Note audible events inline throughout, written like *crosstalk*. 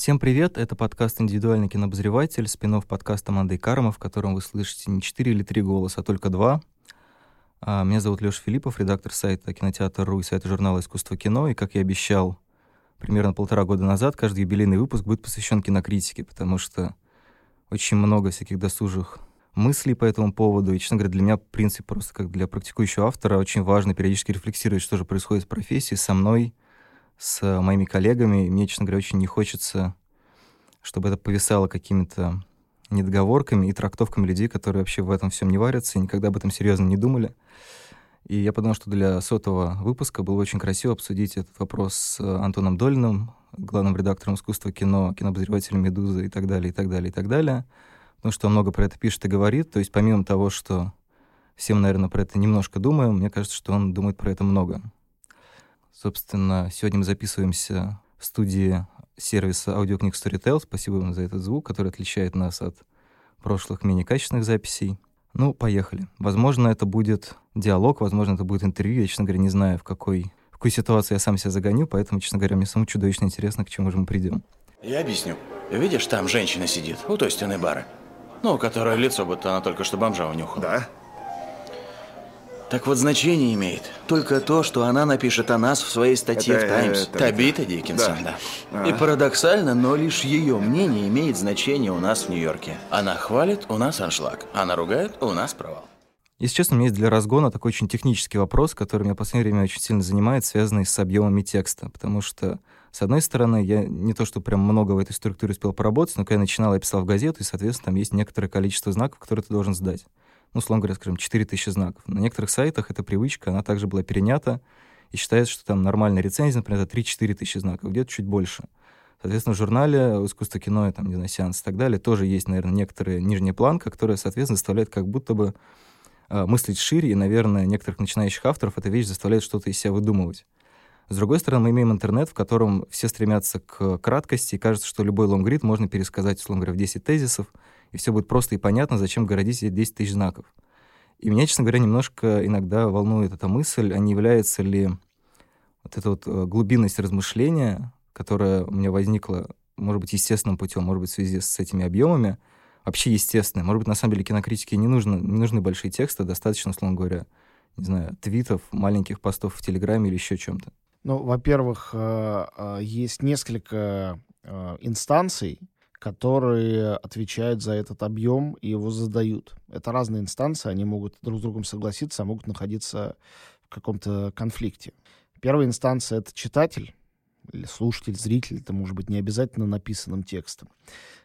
Всем привет, это подкаст «Индивидуальный кинообозреватель», спин подкаста Манды Карма, в котором вы слышите не четыре или три голоса, а только два. А, меня зовут Леша Филиппов, редактор сайта «Кинотеатр.ру» и сайта журнала «Искусство кино», и, как я обещал примерно полтора года назад, каждый юбилейный выпуск будет посвящен кинокритике, потому что очень много всяких досужих мыслей по этому поводу. И, честно говоря, для меня принцип просто как для практикующего автора очень важно периодически рефлексировать, что же происходит в профессии со мной, с моими коллегами. И мне, честно говоря, очень не хочется, чтобы это повисало какими-то недоговорками и трактовками людей, которые вообще в этом всем не варятся и никогда об этом серьезно не думали. И я подумал, что для сотого выпуска было очень красиво обсудить этот вопрос с Антоном Долиным, главным редактором искусства кино, кинообозревателем «Медузы» и так далее, и так далее, и так далее потому что он много про это пишет и говорит. То есть помимо того, что все мы, наверное, про это немножко думаем, мне кажется, что он думает про это много. Собственно, сегодня мы записываемся в студии сервиса аудиокниг Storytel. Спасибо вам за этот звук, который отличает нас от прошлых менее качественных записей. Ну, поехали. Возможно, это будет диалог, возможно, это будет интервью. Я, честно говоря, не знаю, в какой, в какой ситуации я сам себя загоню, поэтому, честно говоря, мне самому чудовищно интересно, к чему же мы придем. Я объясню. Видишь, там женщина сидит, у той стены бара. Ну, которое лицо, будто она только что бомжа унюхала. Да? Так вот, значение имеет только то, что она напишет о нас в своей статье Это, в «Таймс». это, Табита. Диккенсон, Да. да. А. И парадоксально, но лишь ее мнение имеет значение у нас в Нью-Йорке. Она хвалит, у нас аншлаг. Она ругает, у нас провал. Если честно, у меня есть для разгона такой очень технический вопрос, который меня в последнее время очень сильно занимает, связанный с объемами текста. Потому что, с одной стороны, я не то, что прям много в этой структуре успел поработать, но когда я начинал, я писал в газету, и, соответственно, там есть некоторое количество знаков, которые ты должен сдать. Ну, условно говоря, скажем, 4000 знаков. На некоторых сайтах эта привычка, она также была перенята, и считается, что там нормальная рецензия, например, это 3-4 тысячи знаков, где-то чуть больше. Соответственно, в журнале «Искусство кино», там, не знаю, «Сеанс» и так далее, тоже есть, наверное, некоторая нижняя планка, которая, соответственно, заставляет как будто бы э, мыслить шире, и, наверное, некоторых начинающих авторов эта вещь заставляет что-то из себя выдумывать. С другой стороны, мы имеем интернет, в котором все стремятся к краткости, и кажется, что любой лонгрид можно пересказать, условно говоря, в 10 тезисов, и все будет просто и понятно, зачем городить эти 10 тысяч знаков. И меня, честно говоря, немножко иногда волнует эта мысль, а не является ли вот эта вот э, глубинность размышления, которая у меня возникла, может быть, естественным путем, может быть, в связи с этими объемами, вообще естественной. Может быть, на самом деле кинокритике не, нужно, не нужны большие тексты, достаточно, условно говоря, не знаю, твитов, маленьких постов в Телеграме или еще чем-то. Ну, во-первых, э, э, есть несколько инстанций, которые отвечают за этот объем и его задают. Это разные инстанции, они могут друг с другом согласиться, а могут находиться в каком-то конфликте. Первая инстанция — это читатель, или слушатель, зритель, это может быть не обязательно написанным текстом.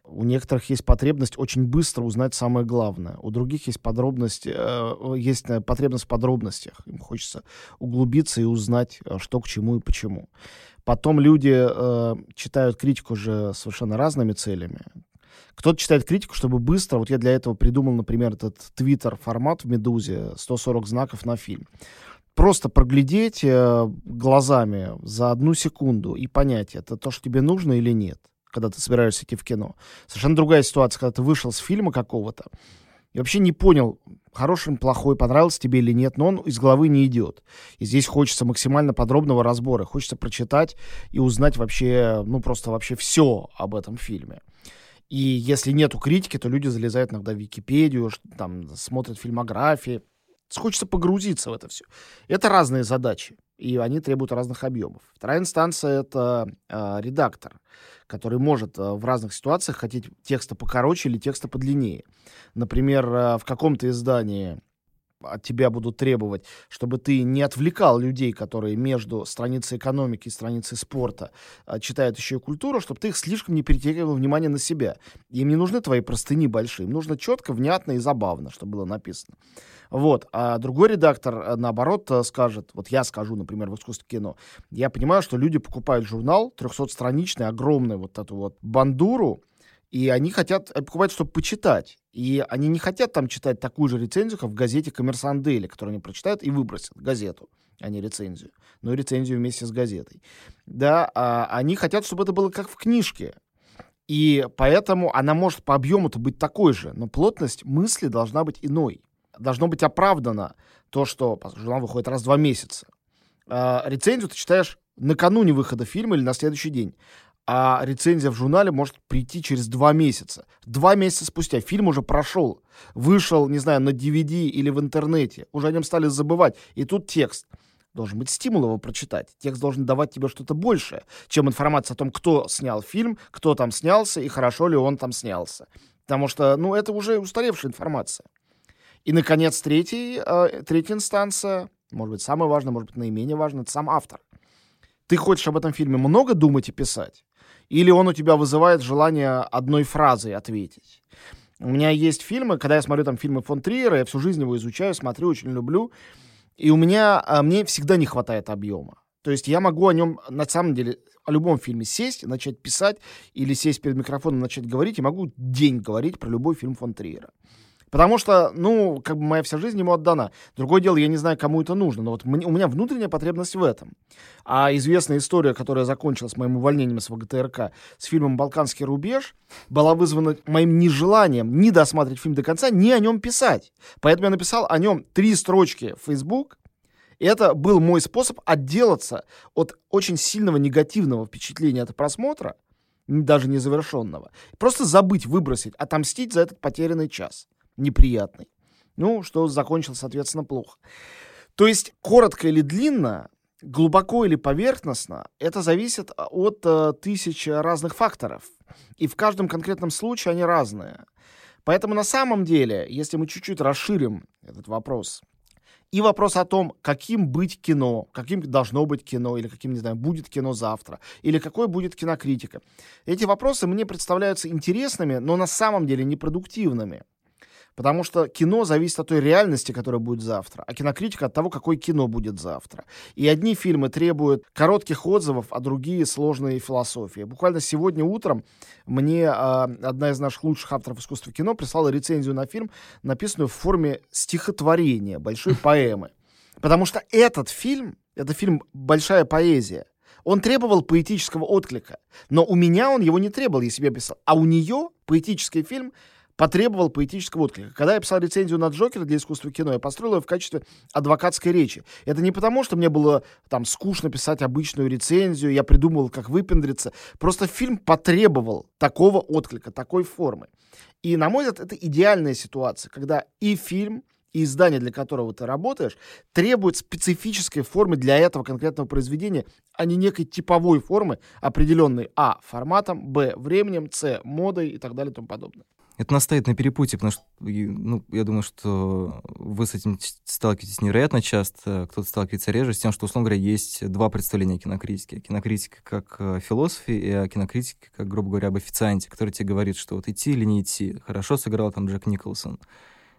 У некоторых есть потребность очень быстро узнать самое главное. У других есть подробность, э, есть э, потребность в подробностях. Им хочется углубиться и узнать, э, что к чему и почему. Потом люди читают критику уже совершенно разными целями. Кто-то читает критику, чтобы быстро... Вот я для этого придумал, например, этот твиттер-формат в «Медузе», 140 знаков на фильм просто проглядеть э, глазами за одну секунду и понять, это то, что тебе нужно или нет, когда ты собираешься идти в кино. Совершенно другая ситуация, когда ты вышел с фильма какого-то и вообще не понял, хороший он, плохой, понравился тебе или нет, но он из головы не идет. И здесь хочется максимально подробного разбора, хочется прочитать и узнать вообще, ну просто вообще все об этом фильме. И если нету критики, то люди залезают иногда в Википедию, там смотрят фильмографии, Хочется погрузиться в это все. Это разные задачи, и они требуют разных объемов. Вторая инстанция — это э, редактор, который может э, в разных ситуациях хотеть текста покороче или текста подлиннее. Например, э, в каком-то издании от тебя будут требовать, чтобы ты не отвлекал людей, которые между страницей экономики и страницей спорта а, читают еще и культуру, чтобы ты их слишком не перетягивал внимание на себя. Им не нужны твои простыни большие, им нужно четко, внятно и забавно, чтобы было написано. Вот. А другой редактор, э, наоборот, э, скажет, вот я скажу, например, в искусстве кино, я понимаю, что люди покупают журнал 300-страничный, огромный, вот эту вот бандуру, и они хотят э, покупать, чтобы почитать. И они не хотят там читать такую же рецензию, как в газете «Коммерсант Дейли», которую они прочитают и выбросят газету, а не рецензию. Но рецензию вместе с газетой. Да, а они хотят, чтобы это было как в книжке. И поэтому она может по объему-то быть такой же, но плотность мысли должна быть иной. Должно быть оправдано то, что журнал выходит раз в два месяца. А рецензию ты читаешь накануне выхода фильма или на следующий день. А рецензия в журнале может прийти через два месяца. Два месяца спустя фильм уже прошел, вышел, не знаю, на DVD или в интернете, уже о нем стали забывать, и тут текст. Должен быть стимул его прочитать. Текст должен давать тебе что-то большее, чем информация о том, кто снял фильм, кто там снялся и хорошо ли он там снялся. Потому что, ну, это уже устаревшая информация. И, наконец, третий, э, третья инстанция, может быть, самая важная, может быть, наименее важная, это сам автор. Ты хочешь об этом фильме много думать и писать? Или он у тебя вызывает желание одной фразой ответить? У меня есть фильмы, когда я смотрю там фильмы фон Триера, я всю жизнь его изучаю, смотрю, очень люблю. И у меня, а, мне всегда не хватает объема. То есть я могу о нем, на самом деле, о любом фильме сесть, начать писать или сесть перед микрофоном, начать говорить, и могу день говорить про любой фильм фон Триера. Потому что, ну, как бы моя вся жизнь ему отдана. Другое дело, я не знаю, кому это нужно, но вот у меня внутренняя потребность в этом. А известная история, которая закончилась моим увольнением с ВГТРК с фильмом «Балканский рубеж», была вызвана моим нежеланием ни досматривать фильм до конца, ни о нем писать. Поэтому я написал о нем три строчки в Facebook, и это был мой способ отделаться от очень сильного негативного впечатления от просмотра, даже незавершенного. Просто забыть, выбросить, отомстить за этот потерянный час неприятный. Ну, что закончил, соответственно, плохо. То есть, коротко или длинно, глубоко или поверхностно, это зависит от э, тысяч разных факторов. И в каждом конкретном случае они разные. Поэтому на самом деле, если мы чуть-чуть расширим этот вопрос, и вопрос о том, каким быть кино, каким должно быть кино, или каким, не знаю, будет кино завтра, или какой будет кинокритика. Эти вопросы мне представляются интересными, но на самом деле непродуктивными. Потому что кино зависит от той реальности, которая будет завтра, а кинокритика от того, какое кино будет завтра. И одни фильмы требуют коротких отзывов, а другие сложные философии. Буквально сегодня утром мне э, одна из наших лучших авторов искусства кино прислала рецензию на фильм, написанную в форме стихотворения, большой *laughs* поэмы. Потому что этот фильм, это фильм «Большая поэзия», он требовал поэтического отклика. Но у меня он его не требовал, я себе писал. А у нее поэтический фильм потребовал поэтического отклика. Когда я писал рецензию на Джокера для искусства кино, я построил ее в качестве адвокатской речи. Это не потому, что мне было там скучно писать обычную рецензию, я придумывал, как выпендриться. Просто фильм потребовал такого отклика, такой формы. И, на мой взгляд, это идеальная ситуация, когда и фильм, и издание, для которого ты работаешь, требует специфической формы для этого конкретного произведения, а не некой типовой формы, определенной а. форматом, б. временем, с. модой и так далее и тому подобное. Это нас стоит на перепутье, потому что, ну, я думаю, что вы с этим сталкиваетесь невероятно часто, кто-то сталкивается реже, с тем, что, условно говоря, есть два представления о кинокритике. Кинокритика как э, философии и кинокритика, как, грубо говоря, об официанте, который тебе говорит, что вот идти или не идти, хорошо сыграл там Джек Николсон,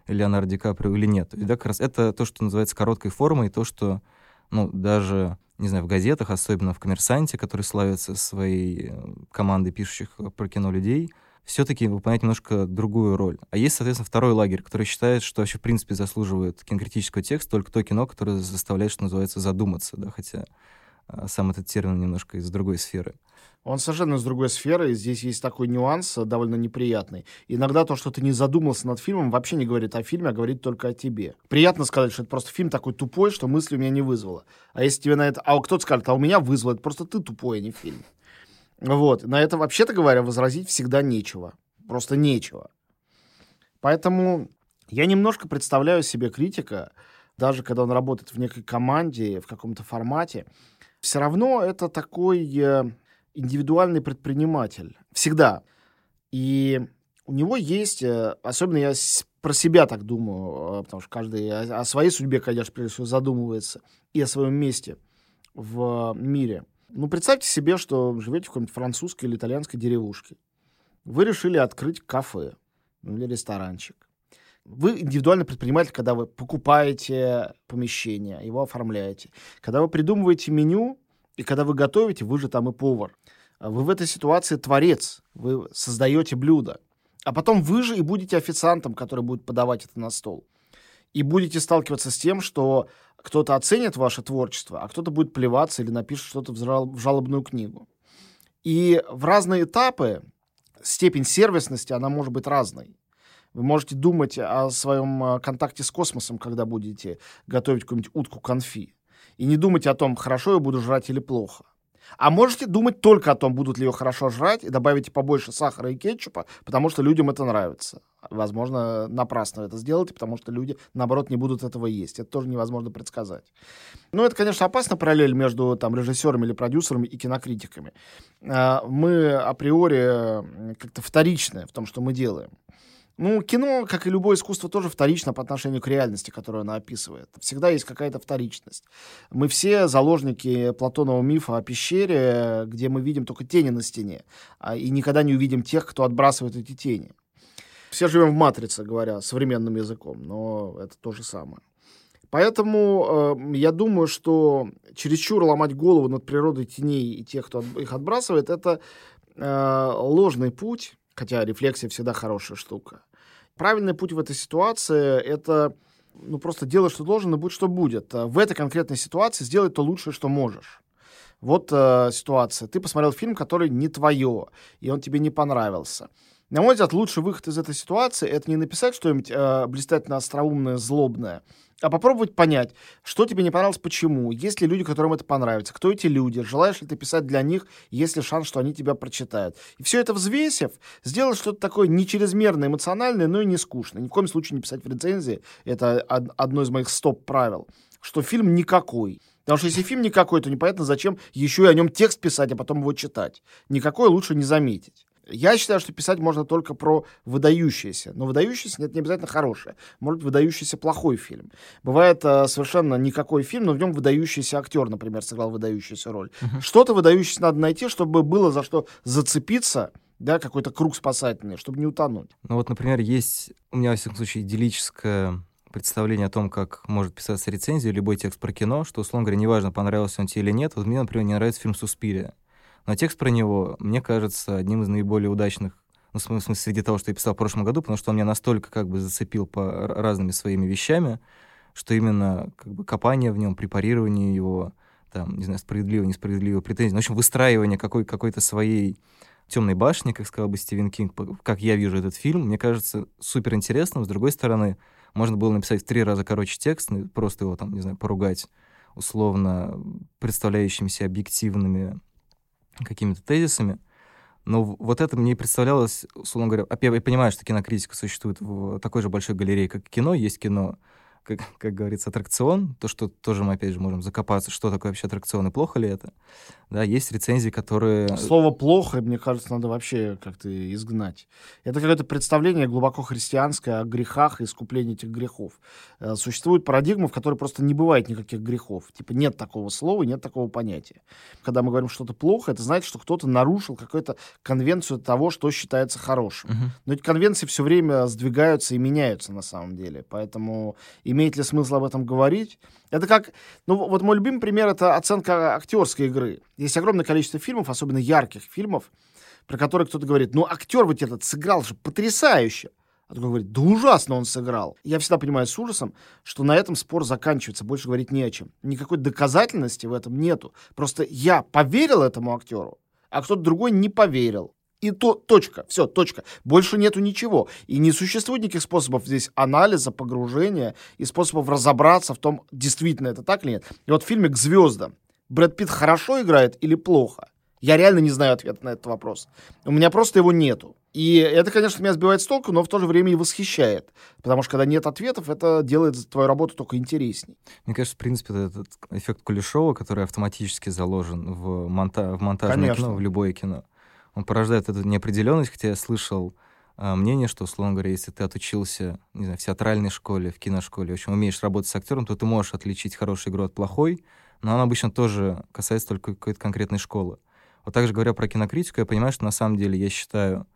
Леонардо Ди Каприо или нет. И да, как раз это то, что называется короткой формой, то, что, ну, даже не знаю, в газетах, особенно в «Коммерсанте», который славится своей э, командой пишущих про кино людей — все-таки выполнять немножко другую роль. А есть, соответственно, второй лагерь, который считает, что вообще, в принципе, заслуживает кинокритического текста только то кино, которое заставляет, что называется, задуматься, да, хотя а, сам этот термин немножко из другой сферы. Он совершенно из другой сферы, и здесь есть такой нюанс э, довольно неприятный. Иногда то, что ты не задумался над фильмом, вообще не говорит о фильме, а говорит только о тебе. Приятно сказать, что это просто фильм такой тупой, что мысли у меня не вызвало. А если тебе на это... А кто-то скажет, а у меня вызвало, это просто ты тупой, а не фильм. Вот. На это, вообще-то говоря, возразить всегда нечего. Просто нечего. Поэтому я немножко представляю себе критика, даже когда он работает в некой команде, в каком-то формате, все равно это такой э, индивидуальный предприниматель. Всегда. И у него есть, э, особенно я про себя так думаю, э, потому что каждый о своей судьбе, конечно, прежде всего задумывается, и о своем месте в мире – ну, представьте себе, что живете в какой-нибудь французской или итальянской деревушке. Вы решили открыть кафе или ресторанчик. Вы индивидуальный предприниматель, когда вы покупаете помещение, его оформляете. Когда вы придумываете меню, и когда вы готовите, вы же там и повар. Вы в этой ситуации творец, вы создаете блюдо. А потом вы же и будете официантом, который будет подавать это на стол. И будете сталкиваться с тем, что кто-то оценит ваше творчество, а кто-то будет плеваться или напишет что-то в жалобную книгу. И в разные этапы степень сервисности, она может быть разной. Вы можете думать о своем э, контакте с космосом, когда будете готовить какую-нибудь утку конфи. И не думать о том, хорошо я буду жрать или плохо. А можете думать только о том, будут ли ее хорошо жрать, и добавите побольше сахара и кетчупа, потому что людям это нравится. Возможно, напрасно это сделаете, потому что люди, наоборот, не будут этого есть. Это тоже невозможно предсказать. Ну, это, конечно, опасно параллель между там, режиссерами или продюсерами и кинокритиками. А, мы априори как-то вторичны в том, что мы делаем. Ну, кино, как и любое искусство, тоже вторично по отношению к реальности, которую оно описывает. Всегда есть какая-то вторичность. Мы все заложники Платонова мифа о пещере, где мы видим только тени на стене, а, и никогда не увидим тех, кто отбрасывает эти тени. Все живем в матрице, говоря современным языком, но это то же самое. Поэтому э, я думаю, что чересчур ломать голову над природой теней и тех, кто их отбрасывает, это э, ложный путь, хотя рефлексия всегда хорошая штука. Правильный путь в этой ситуации — это ну, просто делай, что должен, и будь, что будет. В этой конкретной ситуации сделай то лучшее, что можешь. Вот э, ситуация. Ты посмотрел фильм, который не твое, и он тебе не понравился. На мой взгляд, лучший выход из этой ситуации — это не написать что-нибудь э, блистательно остроумное, злобное, а попробовать понять, что тебе не понравилось, почему, есть ли люди, которым это понравится, кто эти люди, желаешь ли ты писать для них, есть ли шанс, что они тебя прочитают. И все это взвесив, сделать что-то такое не чрезмерно эмоциональное, но и не скучное. Ни в коем случае не писать в рецензии, это одно из моих стоп-правил, что фильм никакой. Потому что если фильм никакой, то непонятно, зачем еще и о нем текст писать, а потом его читать. Никакой лучше не заметить. Я считаю, что писать можно только про выдающиеся. Но выдающийся нет не обязательно хорошее. Может выдающийся плохой фильм. Бывает э, совершенно никакой фильм, но в нем выдающийся актер, например, сыграл выдающуюся роль. Uh-huh. Что-то выдающееся надо найти, чтобы было за что зацепиться, да, какой-то круг спасательный, чтобы не утонуть. Ну вот, например, есть у меня, во всяком случае, идиллическое представление о том, как может писаться рецензия, любой текст про кино, что, условно говоря, неважно, понравился он тебе или нет. Вот мне, например, не нравится фильм «Суспирия». Но текст про него, мне кажется, одним из наиболее удачных, ну, в смысле, среди того, что я писал в прошлом году, потому что он меня настолько как бы зацепил по разными своими вещами, что именно как бы копание в нем, препарирование его, там, не знаю, справедливо, несправедливо, претензии, ну, в общем, выстраивание какой- какой-то своей темной башни, как сказал бы Стивен Кинг, как я вижу этот фильм, мне кажется супер интересным. С другой стороны, можно было написать в три раза короче текст, ну, просто его там, не знаю, поругать условно представляющимися объективными какими-то тезисами. Но вот это мне представлялось, условно говоря, я понимаю, что кинокритика существует в такой же большой галерее, как кино. Есть кино, как, как говорится, аттракцион, то, что тоже мы, опять же, можем закопаться, что такое вообще аттракцион и плохо ли это. Да, есть рецензии, которые... Слово «плохо», мне кажется, надо вообще как-то изгнать. Это какое-то представление глубоко христианское о грехах и искуплении этих грехов. Э, существует парадигма, в которой просто не бывает никаких грехов. Типа нет такого слова, нет такого понятия. Когда мы говорим что-то плохо, это значит, что кто-то нарушил какую-то конвенцию того, что считается хорошим. Uh-huh. Но эти конвенции все время сдвигаются и меняются на самом деле. Поэтому имеет ли смысл об этом говорить? Это как... Ну вот мой любимый пример — это оценка актерской игры. Есть огромное количество фильмов, особенно ярких фильмов, про которые кто-то говорит, ну, актер вот этот сыграл же потрясающе. А другой говорит, да ужасно он сыграл. Я всегда понимаю с ужасом, что на этом спор заканчивается, больше говорить не о чем. Никакой доказательности в этом нету. Просто я поверил этому актеру, а кто-то другой не поверил. И то, точка, все, точка. Больше нету ничего. И не существует никаких способов здесь анализа, погружения и способов разобраться в том, действительно это так или нет. И вот в фильме «К звездам» Брэд Питт хорошо играет или плохо? Я реально не знаю ответа на этот вопрос. У меня просто его нету. И это, конечно, меня сбивает с толку, но в то же время и восхищает. Потому что когда нет ответов, это делает твою работу только интересней. Мне кажется, в принципе, этот эффект Кулешова, который автоматически заложен в, монта в монтажное конечно. кино, в любое кино, он порождает эту неопределенность, хотя я слышал э, мнение, что, условно говоря, если ты отучился, не знаю, в театральной школе, в киношколе, в общем, умеешь работать с актером, то ты можешь отличить хорошую игру от плохой, но она обычно тоже касается только какой-то конкретной школы. Вот также говоря про кинокритику, я понимаю, что на самом деле я считаю,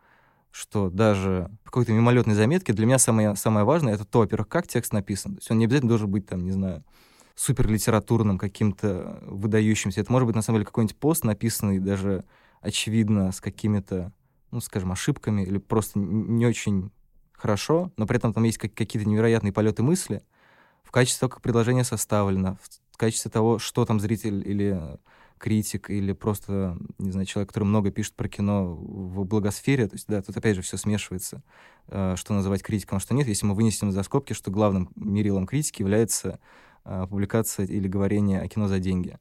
что даже в какой-то мимолетной заметке для меня самое, самое важное — это то, во-первых, как текст написан. То есть он не обязательно должен быть, там, не знаю, суперлитературным, каким-то выдающимся. Это может быть, на самом деле, какой-нибудь пост, написанный даже, очевидно, с какими-то, ну, скажем, ошибками или просто не очень хорошо, но при этом там есть какие-то невероятные полеты мысли в качестве того, как предложение составлено, в качестве того, что там зритель или критик, или просто, не знаю, человек, который много пишет про кино в благосфере. То есть, да, тут опять же все смешивается, э, что называть критиком, а что нет. Если мы вынесем за скобки, что главным мерилом критики является э, публикация или говорение о кино за деньги.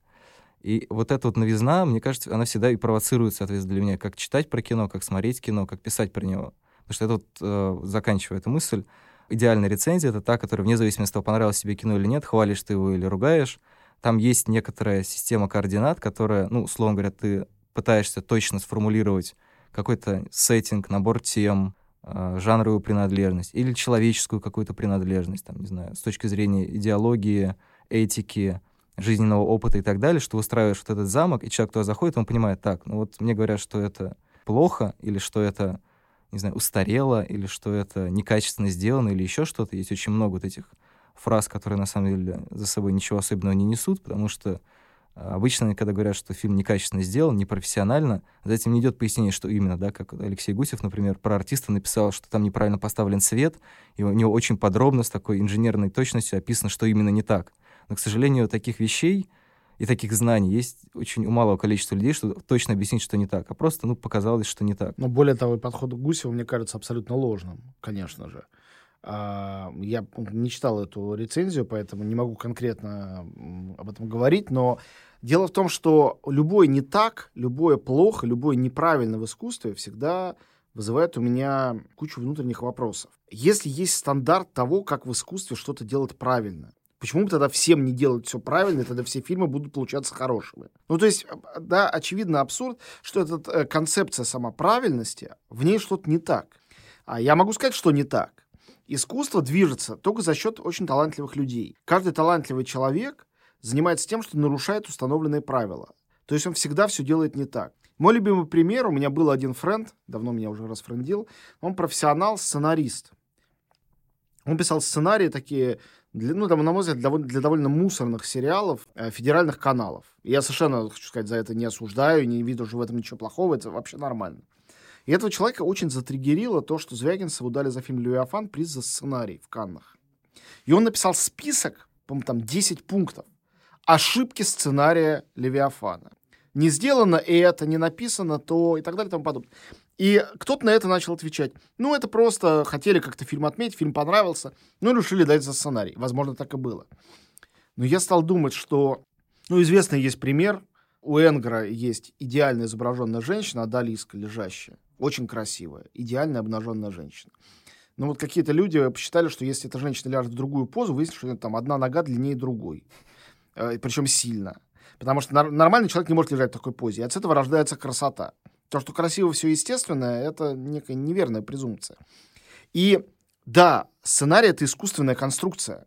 И вот эта вот новизна, мне кажется, она всегда и провоцирует, соответственно, для меня, как читать про кино, как смотреть кино, как писать про него. Потому что это вот, э, заканчивая эту мысль, идеальная рецензия — это та, которая, вне зависимости от того, понравилось тебе кино или нет, хвалишь ты его или ругаешь, там есть некоторая система координат, которая, ну, условно говоря, ты пытаешься точно сформулировать какой-то сеттинг, набор тем, э, жанровую принадлежность или человеческую какую-то принадлежность, там, не знаю, с точки зрения идеологии, этики, жизненного опыта и так далее, что выстраиваешь вот этот замок, и человек туда заходит, он понимает, так, ну вот мне говорят, что это плохо, или что это, не знаю, устарело, или что это некачественно сделано, или еще что-то. Есть очень много вот этих фраз, которые на самом деле за собой ничего особенного не несут, потому что а, обычно, когда говорят, что фильм некачественно сделан, непрофессионально, за этим не идет пояснение, что именно, да, как Алексей Гусев, например, про артиста написал, что там неправильно поставлен свет, и у него очень подробно, с такой инженерной точностью описано, что именно не так. Но, к сожалению, таких вещей и таких знаний есть очень у малого количества людей, что точно объяснить, что не так, а просто, ну, показалось, что не так. Но более того, подход к Гусеву, мне кажется, абсолютно ложным, конечно же. А, я не читал эту рецензию, поэтому не могу конкретно об этом говорить, но дело в том, что любое не так, любое плохо, любое неправильно в искусстве всегда вызывает у меня кучу внутренних вопросов. Если есть стандарт того, как в искусстве что-то делать правильно, Почему бы тогда всем не делать все правильно, и тогда все фильмы будут получаться хорошими? Ну, то есть, да, очевидно абсурд, что эта э, концепция сама правильности, в ней что-то не так. А я могу сказать, что не так. Искусство движется только за счет очень талантливых людей. Каждый талантливый человек занимается тем, что нарушает установленные правила. То есть он всегда все делает не так. Мой любимый пример, у меня был один френд, давно меня уже расфрендил, он профессионал, сценарист. Он писал сценарии такие для, ну, там, на мой взгляд, для, для довольно мусорных сериалов э, федеральных каналов. Я совершенно, хочу сказать, за это не осуждаю, не вижу уже в этом ничего плохого, это вообще нормально. И этого человека очень затриггерило то, что Звягинцеву дали за фильм «Левиафан» приз за сценарий в Каннах. И он написал список, по-моему, там 10 пунктов, ошибки сценария «Левиафана». Не сделано это, не написано то и так далее и тому подобное. И кто-то на это начал отвечать. Ну, это просто хотели как-то фильм отметить, фильм понравился, ну, решили дать за сценарий. Возможно, так и было. Но я стал думать, что... Ну, известный есть пример. У Энгра есть идеально изображенная женщина, Адалиска, лежащая. Очень красивая. Идеально обнаженная женщина. Но вот какие-то люди посчитали, что если эта женщина ляжет в другую позу, выяснится, что там одна нога длиннее другой. Э, Причем сильно. Потому что нормальный человек не может лежать в такой позе. И от этого рождается красота. То, что красиво все естественное, это некая неверная презумпция. И да, сценарий — это искусственная конструкция.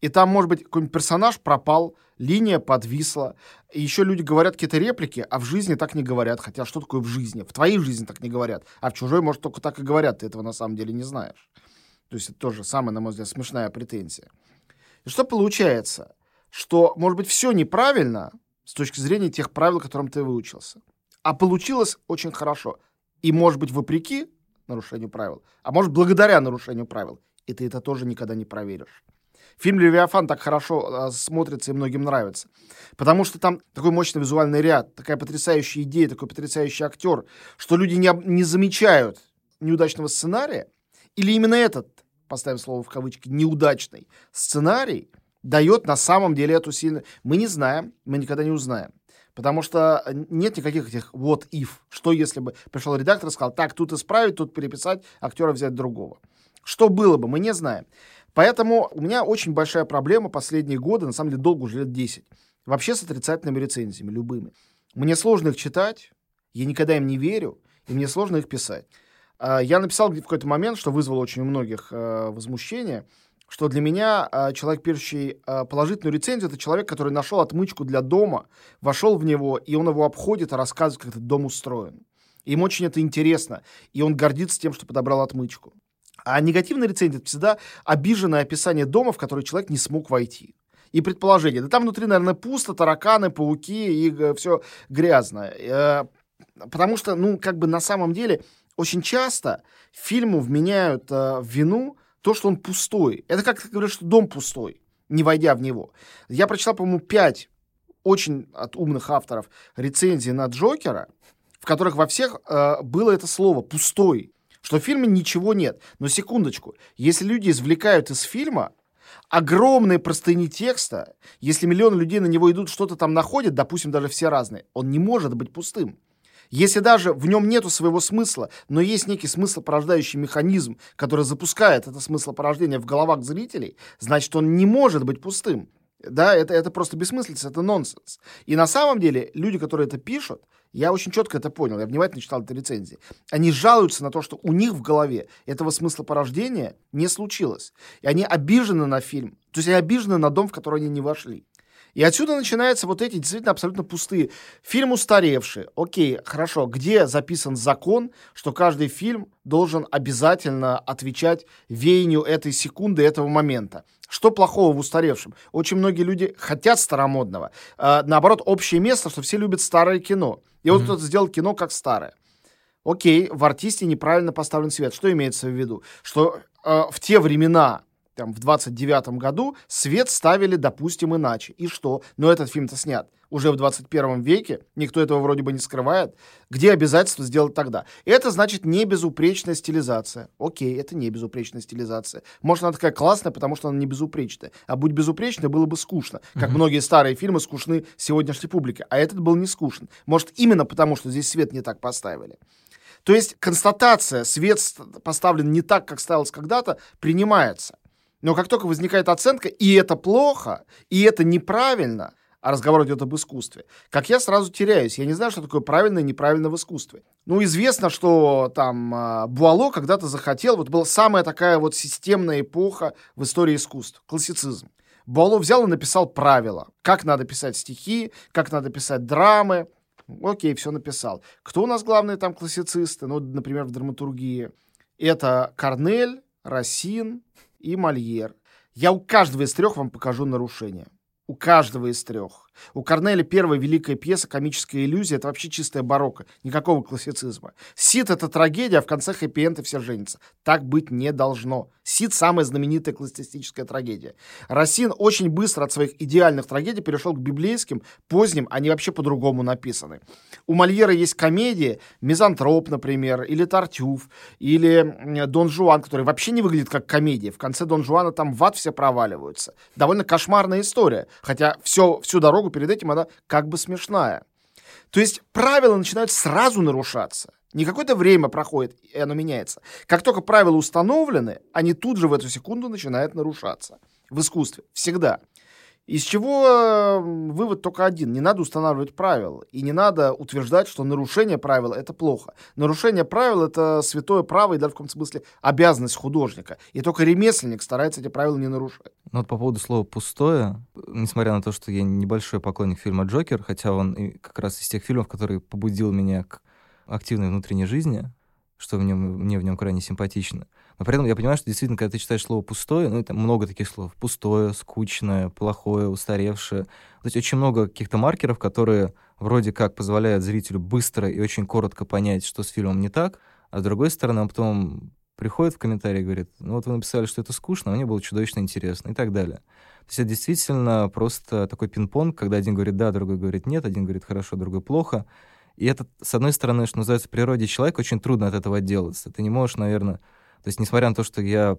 И там, может быть, какой-нибудь персонаж пропал, линия подвисла. И еще люди говорят какие-то реплики, а в жизни так не говорят. Хотя что такое в жизни? В твоей жизни так не говорят. А в чужой, может, только так и говорят. Ты этого на самом деле не знаешь. То есть это тоже самая, на мой взгляд, смешная претензия. И что получается? Что, может быть, все неправильно с точки зрения тех правил, которым ты выучился. А получилось очень хорошо. И, может быть, вопреки нарушению правил, а может, благодаря нарушению правил. И ты это тоже никогда не проверишь. Фильм «Левиафан» так хорошо э, смотрится и многим нравится. Потому что там такой мощный визуальный ряд, такая потрясающая идея, такой потрясающий актер, что люди не, не замечают неудачного сценария. Или именно этот, поставим слово в кавычки, неудачный сценарий дает на самом деле эту сильную... Мы не знаем, мы никогда не узнаем. Потому что э, нет никаких этих what if. Что если бы пришел редактор и сказал, так, тут исправить, тут переписать, актера взять другого. Что было бы, мы не знаем. Поэтому у меня очень большая проблема последние годы, на самом деле долго уже лет 10, вообще с отрицательными рецензиями, любыми. Мне сложно их читать, я никогда им не верю, и мне сложно их писать. А, я написал в какой-то момент, что вызвало очень у многих э, возмущение – что для меня э, человек, пишущий э, положительную рецензию, это человек, который нашел отмычку для дома, вошел в него, и он его обходит и рассказывает, как этот дом устроен. Им очень это интересно, и он гордится тем, что подобрал отмычку. А негативная рецензия — это всегда обиженное описание дома, в который человек не смог войти. И предположение. Да там внутри, наверное, пусто, тараканы, пауки и э, все грязно. Э, потому что, ну, как бы на самом деле очень часто фильму вменяют э, вину то, что он пустой. Это как говорят, что дом пустой, не войдя в него. Я прочитал, по-моему, пять очень от умных авторов рецензий на Джокера, в которых во всех э, было это слово «пустой», что в фильме ничего нет. Но секундочку, если люди извлекают из фильма огромные простыни текста, если миллионы людей на него идут, что-то там находят, допустим, даже все разные, он не может быть пустым. Если даже в нем нету своего смысла, но есть некий смысл порождающий механизм, который запускает это смыслопорождение в головах зрителей, значит, он не может быть пустым. Да, это, это просто бессмыслица, это нонсенс. И на самом деле люди, которые это пишут, я очень четко это понял, я внимательно читал эти рецензии, они жалуются на то, что у них в голове этого смысла порождения не случилось. И они обижены на фильм, то есть они обижены на дом, в который они не вошли. И отсюда начинаются вот эти действительно абсолютно пустые. Фильм устаревший. Окей, хорошо. Где записан закон, что каждый фильм должен обязательно отвечать веянию этой секунды, этого момента? Что плохого в устаревшем? Очень многие люди хотят старомодного. А, наоборот, общее место, что все любят старое кино. И mm-hmm. вот кто-то сделал кино как старое. Окей, в артисте неправильно поставлен свет. Что имеется в виду? Что э, в те времена там, в 29 году свет ставили, допустим, иначе. И что? Но этот фильм-то снят уже в 21 веке, никто этого вроде бы не скрывает. Где обязательство сделать тогда? Это значит не безупречная стилизация. Окей, это не безупречная стилизация. Может, она такая классная, потому что она не безупречная. А будь безупречной, было бы скучно. Как mm-hmm. многие старые фильмы скучны сегодняшней публике. А этот был не скучен. Может, именно потому, что здесь свет не так поставили. То есть констатация, свет поставлен не так, как ставилось когда-то, принимается. Но как только возникает оценка, и это плохо, и это неправильно, а разговор идет об искусстве, как я сразу теряюсь. Я не знаю, что такое правильно и неправильно в искусстве. Ну, известно, что там а, Буало когда-то захотел, вот была самая такая вот системная эпоха в истории искусств, классицизм. Буало взял и написал правила, как надо писать стихи, как надо писать драмы. Окей, все написал. Кто у нас главные там классицисты? Ну, например, в драматургии. Это Корнель, Рассин, и Мольер. Я у каждого из трех вам покажу нарушение. У каждого из трех. У Корнеля первая великая пьеса «Комическая иллюзия» — это вообще чистая барокко, никакого классицизма. Сид — это трагедия, а в конце хэппи-энд все женятся. Так быть не должно. Сид — самая знаменитая классицистическая трагедия. Рассин очень быстро от своих идеальных трагедий перешел к библейским, поздним, они вообще по-другому написаны. У Мольера есть комедии, «Мизантроп», например, или «Тартюф», или «Дон Жуан», который вообще не выглядит как комедия. В конце «Дон Жуана» там в ад все проваливаются. Довольно кошмарная история, хотя все, всю дорогу перед этим она как бы смешная. То есть правила начинают сразу нарушаться. Не какое-то время проходит, и оно меняется. Как только правила установлены, они тут же в эту секунду начинают нарушаться. В искусстве. Всегда. Из чего вывод только один. Не надо устанавливать правила. И не надо утверждать, что нарушение правил — это плохо. Нарушение правил — это святое право и даже в каком-то смысле обязанность художника. И только ремесленник старается эти правила не нарушать. Ну вот по поводу слова «пустое», несмотря на то, что я небольшой поклонник фильма «Джокер», хотя он и как раз из тех фильмов, который побудил меня к активной внутренней жизни, что в нем, мне в нем крайне симпатично — но при этом я понимаю, что действительно, когда ты читаешь слово «пустое», ну, это много таких слов. Пустое, скучное, плохое, устаревшее. То есть очень много каких-то маркеров, которые вроде как позволяют зрителю быстро и очень коротко понять, что с фильмом не так, а с другой стороны, он потом приходит в комментарии и говорит, ну вот вы написали, что это скучно, а мне было чудовищно интересно и так далее. То есть это действительно просто такой пинг-понг, когда один говорит да, другой говорит нет, один говорит хорошо, другой плохо. И это, с одной стороны, что называется, в природе человека очень трудно от этого отделаться. Ты не можешь, наверное, то есть, несмотря на то, что я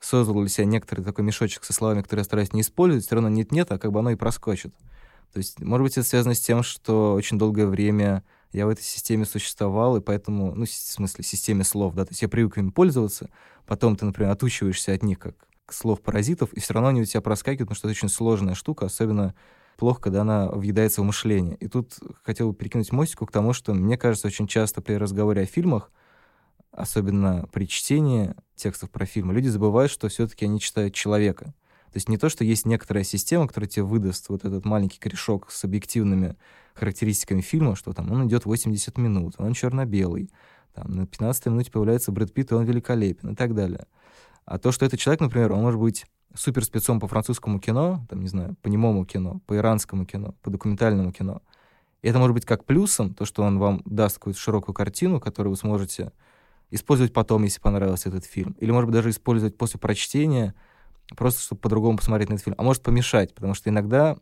создал для себя некоторый такой мешочек со словами, которые я стараюсь не использовать, все равно нет-нет, а как бы оно и проскочит. То есть, может быть, это связано с тем, что очень долгое время я в этой системе существовал, и поэтому, ну, в смысле, системе слов, да, то есть я привык им пользоваться, потом ты, например, отучиваешься от них как слов-паразитов, и все равно они у тебя проскакивают, потому что это очень сложная штука, особенно плохо, когда она въедается в мышление. И тут хотел бы перекинуть мостику к тому, что мне кажется, очень часто при разговоре о фильмах особенно при чтении текстов про фильмы, люди забывают, что все-таки они читают человека. То есть не то, что есть некоторая система, которая тебе выдаст вот этот маленький корешок с объективными характеристиками фильма, что там он идет 80 минут, он черно-белый, там на 15 минуте появляется Брэд Питт, и он великолепен и так далее. А то, что этот человек, например, он может быть супер по французскому кино, там, не знаю, по немому кино, по иранскому кино, по документальному кино. И это может быть как плюсом, то, что он вам даст какую-то широкую картину, которую вы сможете использовать потом, если понравился этот фильм. Или, может быть, даже использовать после прочтения, просто чтобы по-другому посмотреть на этот фильм. А может помешать, потому что иногда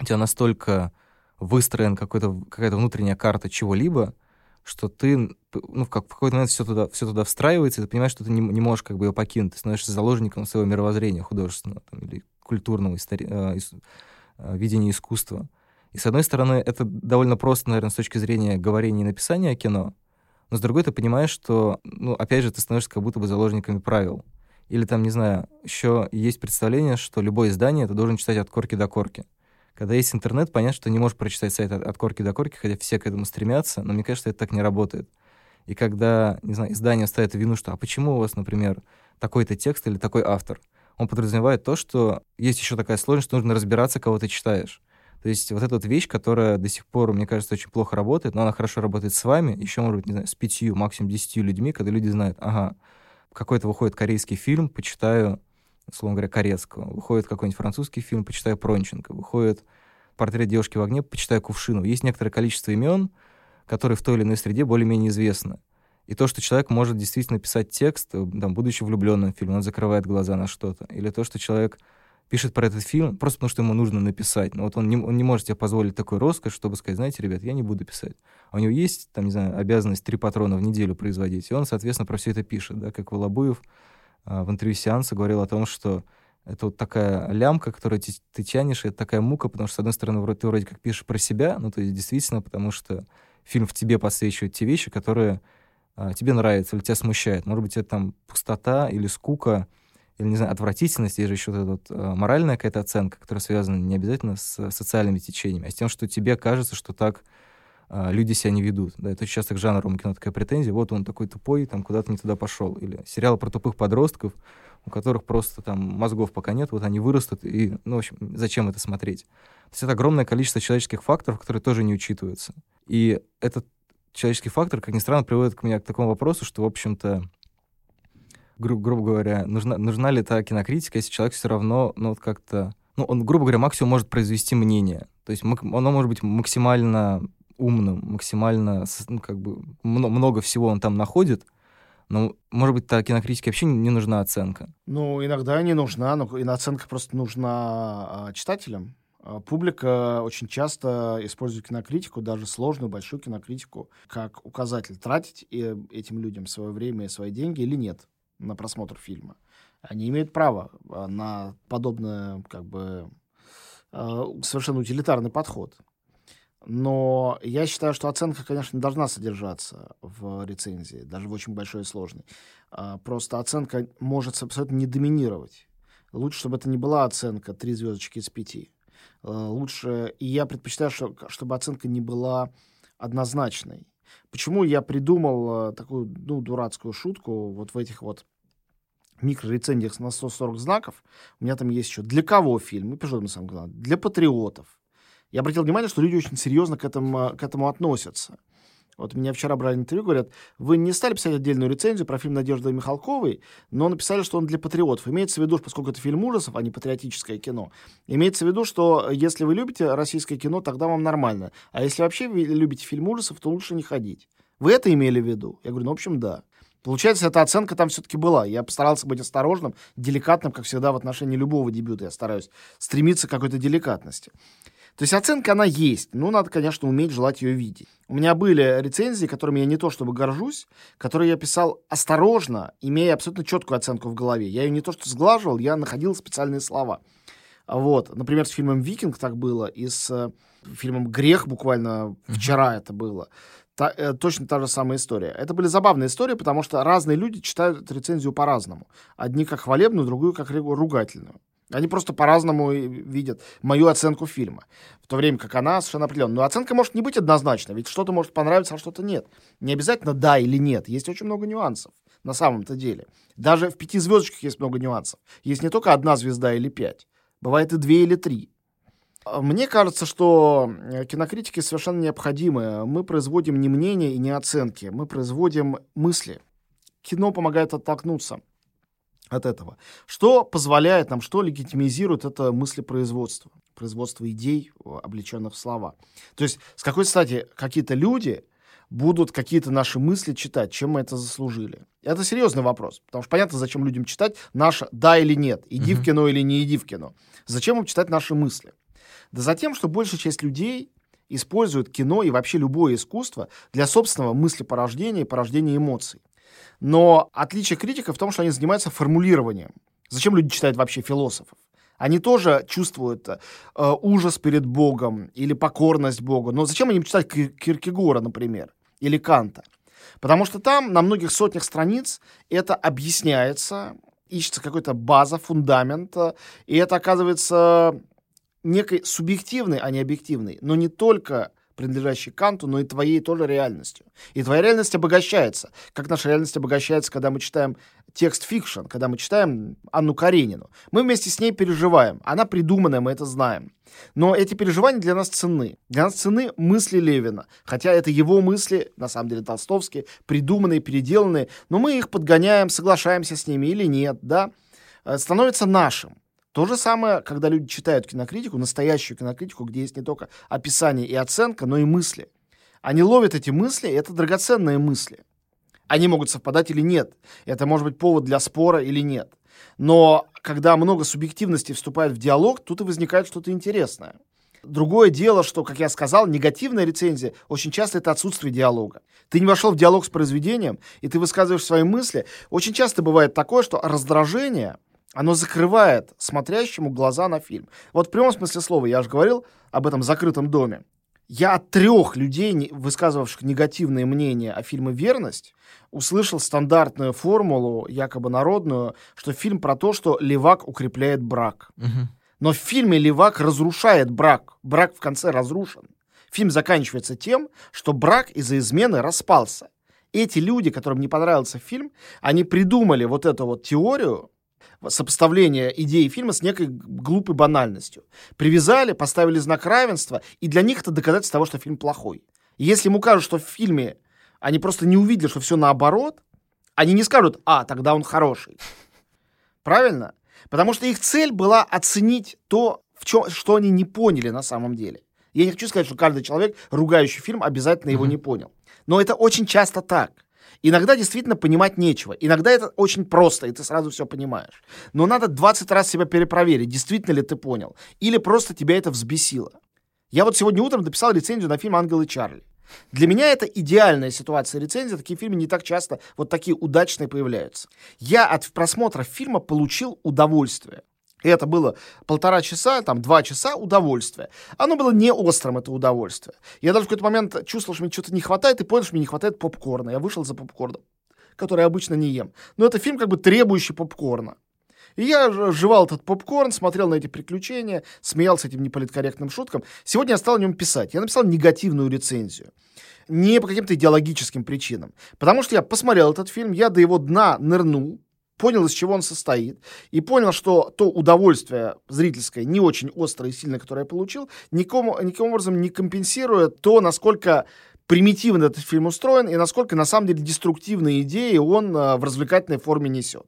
у тебя настолько выстроен какая-то внутренняя карта чего-либо, что ты, ну, как в какой-то момент все туда, все туда встраивается, и ты понимаешь, что ты не, не можешь как бы ее покинуть, ты становишься заложником своего мировоззрения художественного там, или культурного истори... э, э, видения искусства. И, с одной стороны, это довольно просто, наверное, с точки зрения говорения и написания кино, но с другой ты понимаешь, что, ну, опять же, ты становишься как будто бы заложниками правил. Или там, не знаю, еще есть представление, что любое издание ты должен читать от корки до корки. Когда есть интернет, понятно, что не можешь прочитать сайт от, от корки до корки, хотя все к этому стремятся, но мне кажется, это так не работает. И когда, не знаю, издание ставит вину, что а почему у вас, например, такой-то текст или такой автор, он подразумевает то, что есть еще такая сложность, что нужно разбираться, кого ты читаешь. То есть вот эта вот вещь, которая до сих пор, мне кажется, очень плохо работает, но она хорошо работает с вами, еще, может быть, не знаю, с пятью, максимум десятью людьми, когда люди знают, ага, какой-то выходит корейский фильм, почитаю, условно говоря, корейского. Выходит какой-нибудь французский фильм, почитаю Пронченко. Выходит портрет девушки в огне, почитаю Кувшину. Есть некоторое количество имен, которые в той или иной среде более-менее известны. И то, что человек может действительно писать текст, э, там, будучи влюбленным в фильм, он закрывает глаза на что-то. Или то, что человек пишет про этот фильм просто потому, что ему нужно написать. Но вот он не, он не может себе позволить такой роскошь, чтобы сказать, знаете, ребят, я не буду писать. А у него есть, там, не знаю, обязанность три патрона в неделю производить, и он, соответственно, про все это пишет, да, как Волобуев а, в интервью сеанса говорил о том, что это вот такая лямка, которую ты, ты тянешь, и это такая мука, потому что, с одной стороны, ты вроде как пишешь про себя, ну, то есть действительно, потому что фильм в тебе подсвечивает те вещи, которые а, тебе нравятся или тебя смущают. Может быть, это там пустота или скука, или, не знаю, отвратительность, есть же еще вот вот, э, моральная какая-то оценка, которая связана не обязательно с социальными течениями, а с тем, что тебе кажется, что так э, люди себя не ведут. Да, это часто к жанру кино такая претензия, вот он такой тупой, там куда-то не туда пошел. Или сериал про тупых подростков, у которых просто там мозгов пока нет, вот они вырастут, и, ну, в общем, зачем это смотреть? То есть это огромное количество человеческих факторов, которые тоже не учитываются. И этот человеческий фактор, как ни странно, приводит к меня к такому вопросу, что, в общем-то, гру- грубо говоря, нужна, нужна ли та кинокритика, если человек все равно, ну, вот как-то... Ну, он, грубо говоря, максимум может произвести мнение. То есть оно может быть максимально умным, максимально, ну, как бы, много всего он там находит, но, может быть, та кинокритике вообще не нужна оценка? Ну, иногда не нужна, но оценка просто нужна а, читателям. А, публика очень часто использует кинокритику, даже сложную, большую кинокритику, как указатель, тратить э, этим людям свое время и свои деньги или нет на просмотр фильма. Они имеют право а, на подобное, как бы, а, совершенно утилитарный подход. Но я считаю, что оценка, конечно, не должна содержаться в рецензии, даже в очень большой и сложной. А, просто оценка может абсолютно не доминировать. Лучше, чтобы это не была оценка три звездочки из пяти. Лучше, и я предпочитаю, чтобы оценка не была однозначной. Почему я придумал э, такую, ну, дурацкую шутку вот в этих вот микрорецензиях на 140 знаков. У меня там есть еще «Для кого фильм?» И пишу на самом деле «Для патриотов». Я обратил внимание, что люди очень серьезно к этому, к этому относятся. Вот меня вчера брали интервью, говорят, вы не стали писать отдельную рецензию про фильм Надежды Михалковой, но написали, что он для патриотов. Имеется в виду, поскольку это фильм ужасов, а не патриотическое кино, имеется в виду, что если вы любите российское кино, тогда вам нормально. А если вообще вы любите фильм ужасов, то лучше не ходить. Вы это имели в виду? Я говорю, ну, в общем, да. Получается, эта оценка там все-таки была. Я постарался быть осторожным, деликатным, как всегда, в отношении любого дебюта. Я стараюсь стремиться к какой-то деликатности. То есть оценка, она есть, но надо, конечно, уметь желать ее видеть. У меня были рецензии, которыми я не то чтобы горжусь, которые я писал осторожно, имея абсолютно четкую оценку в голове. Я ее не то что сглаживал, я находил специальные слова. Вот, например, с фильмом «Викинг» так было, и с э, фильмом «Грех» буквально вчера это было. Та, э, точно та же самая история. Это были забавные истории, потому что разные люди читают рецензию по-разному. Одни как хвалебную, другую как ругательную. Они просто по-разному видят мою оценку фильма. В то время как она совершенно определенная. Но оценка может не быть однозначной, ведь что-то может понравиться, а что-то нет. Не обязательно да или нет. Есть очень много нюансов на самом-то деле. Даже в пяти звездочках есть много нюансов. Есть не только одна звезда или пять. Бывает и две или три. Мне кажется, что э, кинокритики совершенно необходимы. Мы производим не мнения и не оценки. Мы производим мысли. Кино помогает оттолкнуться от этого. Что позволяет нам, что легитимизирует это мыслепроизводство, производство идей, облеченных в слова. То есть с какой стати какие-то люди будут какие-то наши мысли читать, чем мы это заслужили? Это серьезный вопрос, потому что понятно, зачем людям читать наше «да» или «нет», «иди mm-hmm. в кино» или «не иди в кино». Зачем им читать наши мысли? Да за тем, что большая часть людей используют кино и вообще любое искусство для собственного мыслепорождения и порождения эмоций. Но отличие критиков в том, что они занимаются формулированием. Зачем люди читают вообще философов? Они тоже чувствуют э, ужас перед Богом или покорность Богу. Но зачем им читать Киркегора, например, или Канта? Потому что там на многих сотнях страниц это объясняется, ищется какой-то база, фундамент, э, и это оказывается некой субъективной, а не объективной, но не только принадлежащей Канту, но и твоей тоже реальностью. И твоя реальность обогащается, как наша реальность обогащается, когда мы читаем текст fiction, когда мы читаем Анну Каренину. Мы вместе с ней переживаем. Она придуманная, мы это знаем. Но эти переживания для нас ценны. Для нас ценны мысли Левина. Хотя это его мысли, на самом деле толстовские, придуманные, переделанные. Но мы их подгоняем, соглашаемся с ними или нет, да. Э, становится нашим. То же самое, когда люди читают кинокритику, настоящую кинокритику, где есть не только описание и оценка, но и мысли. Они ловят эти мысли, это драгоценные мысли. Они могут совпадать или нет. Это может быть повод для спора или нет. Но когда много субъективности вступает в диалог, тут и возникает что-то интересное. Другое дело, что, как я сказал, негативная рецензия очень часто это отсутствие диалога. Ты не вошел в диалог с произведением, и ты высказываешь свои мысли. Очень часто бывает такое, что раздражение оно закрывает смотрящему глаза на фильм. Вот в прямом смысле слова, я же говорил об этом закрытом доме. Я от трех людей, высказывавших негативные мнения о фильме «Верность», услышал стандартную формулу, якобы народную, что фильм про то, что левак укрепляет брак. Угу. Но в фильме левак разрушает брак. Брак в конце разрушен. Фильм заканчивается тем, что брак из-за измены распался. Эти люди, которым не понравился фильм, они придумали вот эту вот теорию, сопоставление идеи фильма с некой глупой банальностью. Привязали, поставили знак равенства, и для них это доказательство того, что фильм плохой. И если ему кажут, что в фильме они просто не увидели, что все наоборот, они не скажут, а, тогда он хороший. Правильно? Потому что их цель была оценить то, в чем, что они не поняли на самом деле. Я не хочу сказать, что каждый человек, ругающий фильм, обязательно его не понял. Но это очень часто так. Иногда действительно понимать нечего. Иногда это очень просто, и ты сразу все понимаешь. Но надо 20 раз себя перепроверить, действительно ли ты понял. Или просто тебя это взбесило. Я вот сегодня утром написал рецензию на фильм «Ангел и Чарли». Для меня это идеальная ситуация рецензии. Такие фильмы не так часто вот такие удачные появляются. Я от просмотра фильма получил удовольствие. И это было полтора часа, там, два часа удовольствия. Оно было не острым, это удовольствие. Я даже в какой-то момент чувствовал, что мне что-то не хватает, и понял, что мне не хватает попкорна. Я вышел за попкорном, который я обычно не ем. Но это фильм как бы требующий попкорна. И я жевал этот попкорн, смотрел на эти приключения, смеялся этим неполиткорректным шуткам. Сегодня я стал о нем писать. Я написал негативную рецензию. Не по каким-то идеологическим причинам. Потому что я посмотрел этот фильм, я до его дна нырнул, понял, из чего он состоит, и понял, что то удовольствие зрительское, не очень острое и сильное, которое я получил, никаким, никаким образом не компенсирует то, насколько примитивно этот фильм устроен и насколько на самом деле деструктивные идеи он э, в развлекательной форме несет.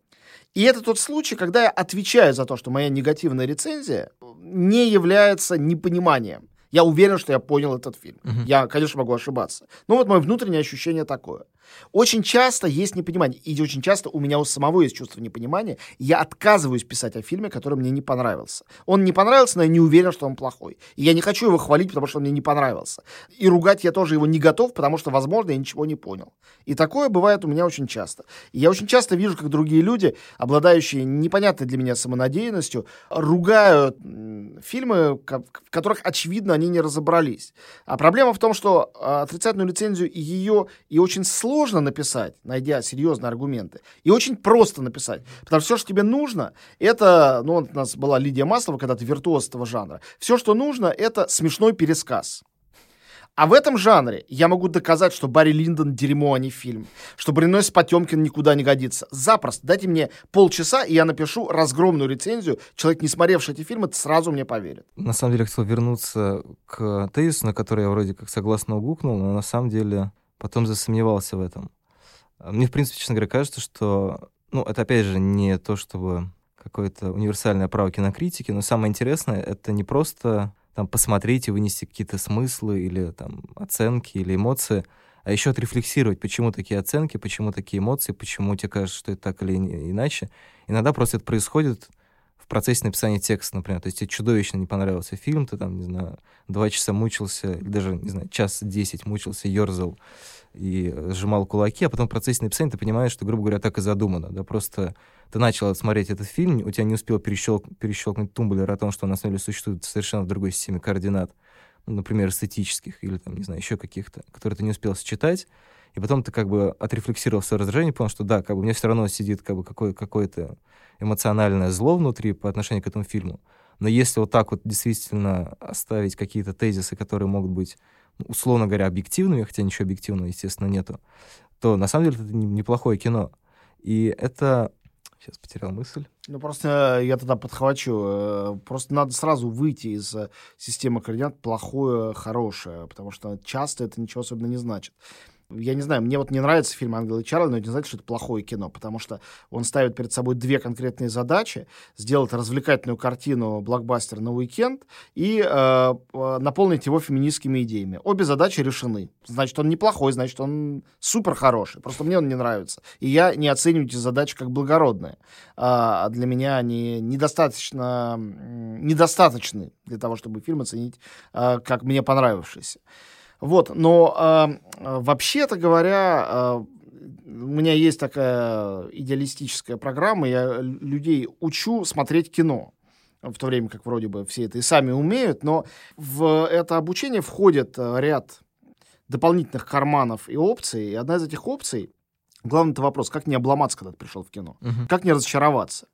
И это тот случай, когда я отвечаю за то, что моя негативная рецензия не является непониманием. Я уверен, что я понял этот фильм. Uh-huh. Я, конечно, могу ошибаться. Но вот мое внутреннее ощущение такое. Очень часто есть непонимание, и очень часто у меня у самого есть чувство непонимания, я отказываюсь писать о фильме, который мне не понравился. Он не понравился, но я не уверен, что он плохой. И я не хочу его хвалить, потому что он мне не понравился. И ругать я тоже его не готов, потому что, возможно, я ничего не понял. И такое бывает у меня очень часто. И я очень часто вижу, как другие люди, обладающие непонятной для меня самонадеянностью, ругают фильмы, в которых, очевидно, они не разобрались. А проблема в том, что а, отрицательную лицензию и ее и очень сложно написать, найдя серьезные аргументы, и очень просто написать. Потому что все, что тебе нужно, это, ну, у нас была Лидия Маслова, когда ты виртуоз этого жанра, все, что нужно, это смешной пересказ. А в этом жанре я могу доказать, что Барри Линдон дерьмо, а не фильм. Что Бринойс Потемкин никуда не годится. Запросто. Дайте мне полчаса, и я напишу разгромную рецензию. Человек, не смотревший эти фильмы, сразу мне поверит. На самом деле, хотел вернуться к тезису, на который я вроде как согласно угукнул, но на самом деле потом засомневался в этом. Мне, в принципе, честно говоря, кажется, что... Ну, это, опять же, не то, чтобы какое-то универсальное право кинокритики, но самое интересное — это не просто там посмотреть и вынести какие-то смыслы или там оценки или эмоции, а еще отрефлексировать, почему такие оценки, почему такие эмоции, почему тебе кажется, что это так или иначе. Иногда просто это происходит процессе написания текста, например. То есть тебе чудовищно не понравился фильм, ты там, не знаю, два часа мучился, или даже, не знаю, час десять мучился, ерзал и сжимал кулаки, а потом в процессе написания ты понимаешь, что, грубо говоря, так и задумано, да, просто ты начал смотреть этот фильм, у тебя не успел перещелк... перещелкнуть тумблер о том, что на самом деле существует совершенно в другой системе координат, например, эстетических или, там, не знаю, еще каких-то, которые ты не успел сочетать, и потом ты как бы отрефлексировал свое раздражение, понял, что да, как бы у меня все равно сидит как бы какое- какое-то эмоциональное зло внутри по отношению к этому фильму. Но если вот так вот действительно оставить какие-то тезисы, которые могут быть, ну, условно говоря, объективными, хотя ничего объективного, естественно, нету, то на самом деле это неплохое кино. И это... Сейчас потерял мысль. Ну, просто я тогда подхвачу. Э, просто надо сразу выйти из э, системы координат плохое, хорошее, потому что часто это ничего особенно не значит. Я не знаю, мне вот не нравится фильм «Ангелы Чарли», но это не значит, что это плохое кино, потому что он ставит перед собой две конкретные задачи. Сделать развлекательную картину блокбастер на уикенд и э, э, наполнить его феминистскими идеями. Обе задачи решены. Значит, он неплохой, значит, он супер хороший. Просто мне он не нравится. И я не оцениваю эти задачи как благородные. А для меня они недостаточно, недостаточны для того, чтобы фильм оценить э, как мне понравившийся. Вот, но э, вообще-то говоря, э, у меня есть такая идеалистическая программа, я людей учу смотреть кино в то время как вроде бы все это и сами умеют, но в это обучение входит ряд дополнительных карманов и опций, и одна из этих опций, главный это вопрос, как не обломаться, когда ты пришел в кино, uh-huh. как не разочароваться.